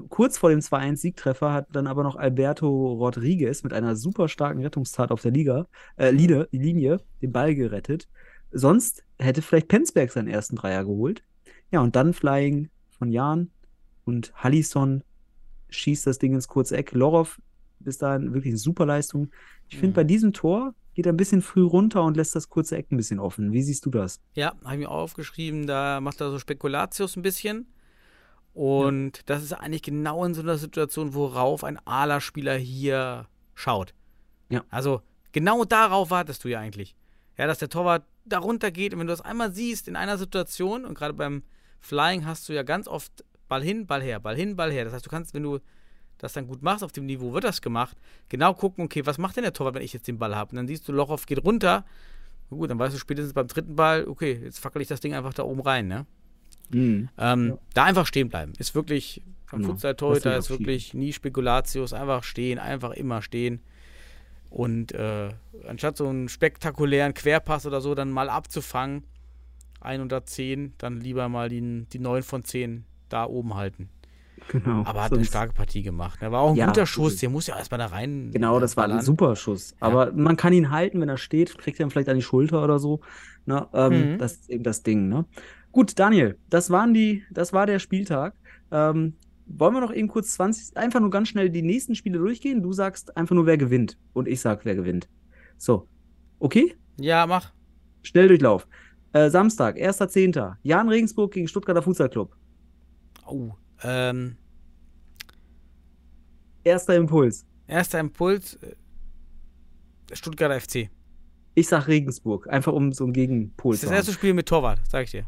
Kurz vor dem 2-1-Siegtreffer hat dann aber noch Alberto Rodriguez mit einer super starken Rettungstat auf der Liga, äh, Linie, Linie den Ball gerettet. Sonst hätte vielleicht Penzberg seinen ersten Dreier geholt. Ja, und dann Flying von Jan und Hallison schießt das Ding ins kurze Eck. Lorov bis dahin wirklich eine super Leistung. Ich finde, Mhm. bei diesem Tor geht ein bisschen früh runter und lässt das kurze Eck ein bisschen offen. Wie siehst du das? Ja, habe ich mir auch aufgeschrieben, da macht er so Spekulatius ein bisschen. Und das ist eigentlich genau in so einer Situation, worauf ein Ala-Spieler hier schaut. Ja. Also genau darauf wartest du ja eigentlich. Ja, dass der Torwart da runter geht und wenn du das einmal siehst in einer Situation und gerade beim Flying hast du ja ganz oft Ball hin, Ball her, Ball hin, Ball her. Das heißt, du kannst, wenn du das dann gut machst, auf dem Niveau wird das gemacht, genau gucken, okay, was macht denn der Torwart, wenn ich jetzt den Ball habe? Und dann siehst du, Lochow geht runter. Gut, dann weißt du spätestens beim dritten Ball, okay, jetzt fackel ich das Ding einfach da oben rein, ne? Mhm. Ähm, Da einfach stehen bleiben. Ist wirklich, beim Genau. Futsal-Torhüter Das ist wirklich nie Spekulatius, einfach stehen, einfach immer stehen. Und äh, anstatt so einen spektakulären Querpass oder so dann mal abzufangen, 110, dann lieber mal die, die 9 von 10 da oben halten. Genau. Aber hat eine starke Partie gemacht. ne? War auch ein Ja, guter Schuss, der muss ja erstmal da rein. Genau, das war ein super Schuss. Aber man kann ihn halten, wenn er steht, kriegt er ihn vielleicht an die Schulter oder so. Ne? Ähm, Mhm. Das ist eben das Ding. Ne? Gut, Daniel, das waren die, das war der Spieltag. Ähm, wollen wir noch eben kurz 20, einfach nur ganz schnell die nächsten Spiele durchgehen? Du sagst einfach nur, wer gewinnt. Und ich sag, wer gewinnt. So. Okay? Ja, mach. Schnelldurchlauf. Äh, Samstag, 1.10. Jan Regensburg gegen Stuttgarter Futsal Club. Oh, ähm, Erster Impuls. erster Impuls, äh, Stuttgarter FC. Ich sag Regensburg, einfach um so einen Gegenpol Das ist zu das haben. erste Spiel mit Torwart, sag ich dir.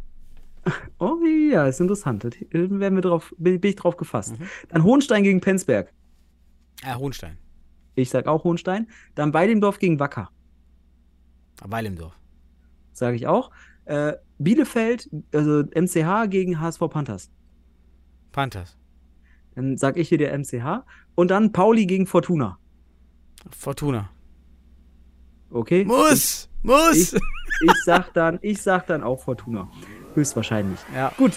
Oh ja, ist interessant. Da werden wir drauf, bin, ich drauf gefasst. Mhm. Dann Hohenstein gegen Penzberg. Ah, Hohenstein. Ich sag auch Hohenstein. Dann Weidendorf gegen Wacker. Weil im Dorf. Sage ich auch. Äh, Bielefeld, also MCH gegen HSV Panthers. Panthers. Dann sag ich hier der MCH. Und dann Pauli gegen Fortuna. Fortuna. Okay? Muss! Muss! Ich, ich sag dann, ich sag dann auch Fortuna. Höchstwahrscheinlich. ja. Gut,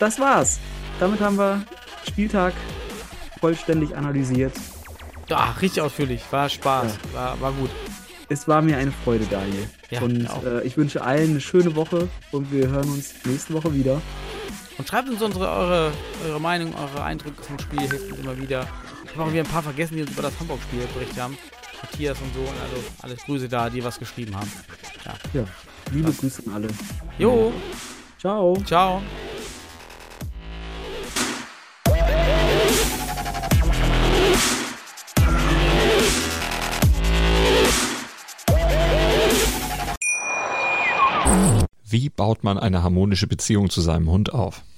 das war's. Damit haben wir Spieltag vollständig analysiert. Ah, richtig ausführlich. War Spaß. War, war gut. Es war mir eine Freude, Daniel. Ja, und äh, ich wünsche allen eine schöne Woche und wir hören uns nächste Woche wieder. Und schreibt uns unsere, eure, eure Meinung, eure Eindrücke vom Spiel, hilft uns immer wieder. Ich habe auch wieder ein paar vergessen, die uns über das Hamburg-Spiel berichtet haben. Matthias und so, und also alles Grüße da, die was geschrieben haben. Ja, liebe Grüße an alle. Jo, Ciao. ciao. Wie baut man eine harmonische Beziehung zu seinem Hund auf?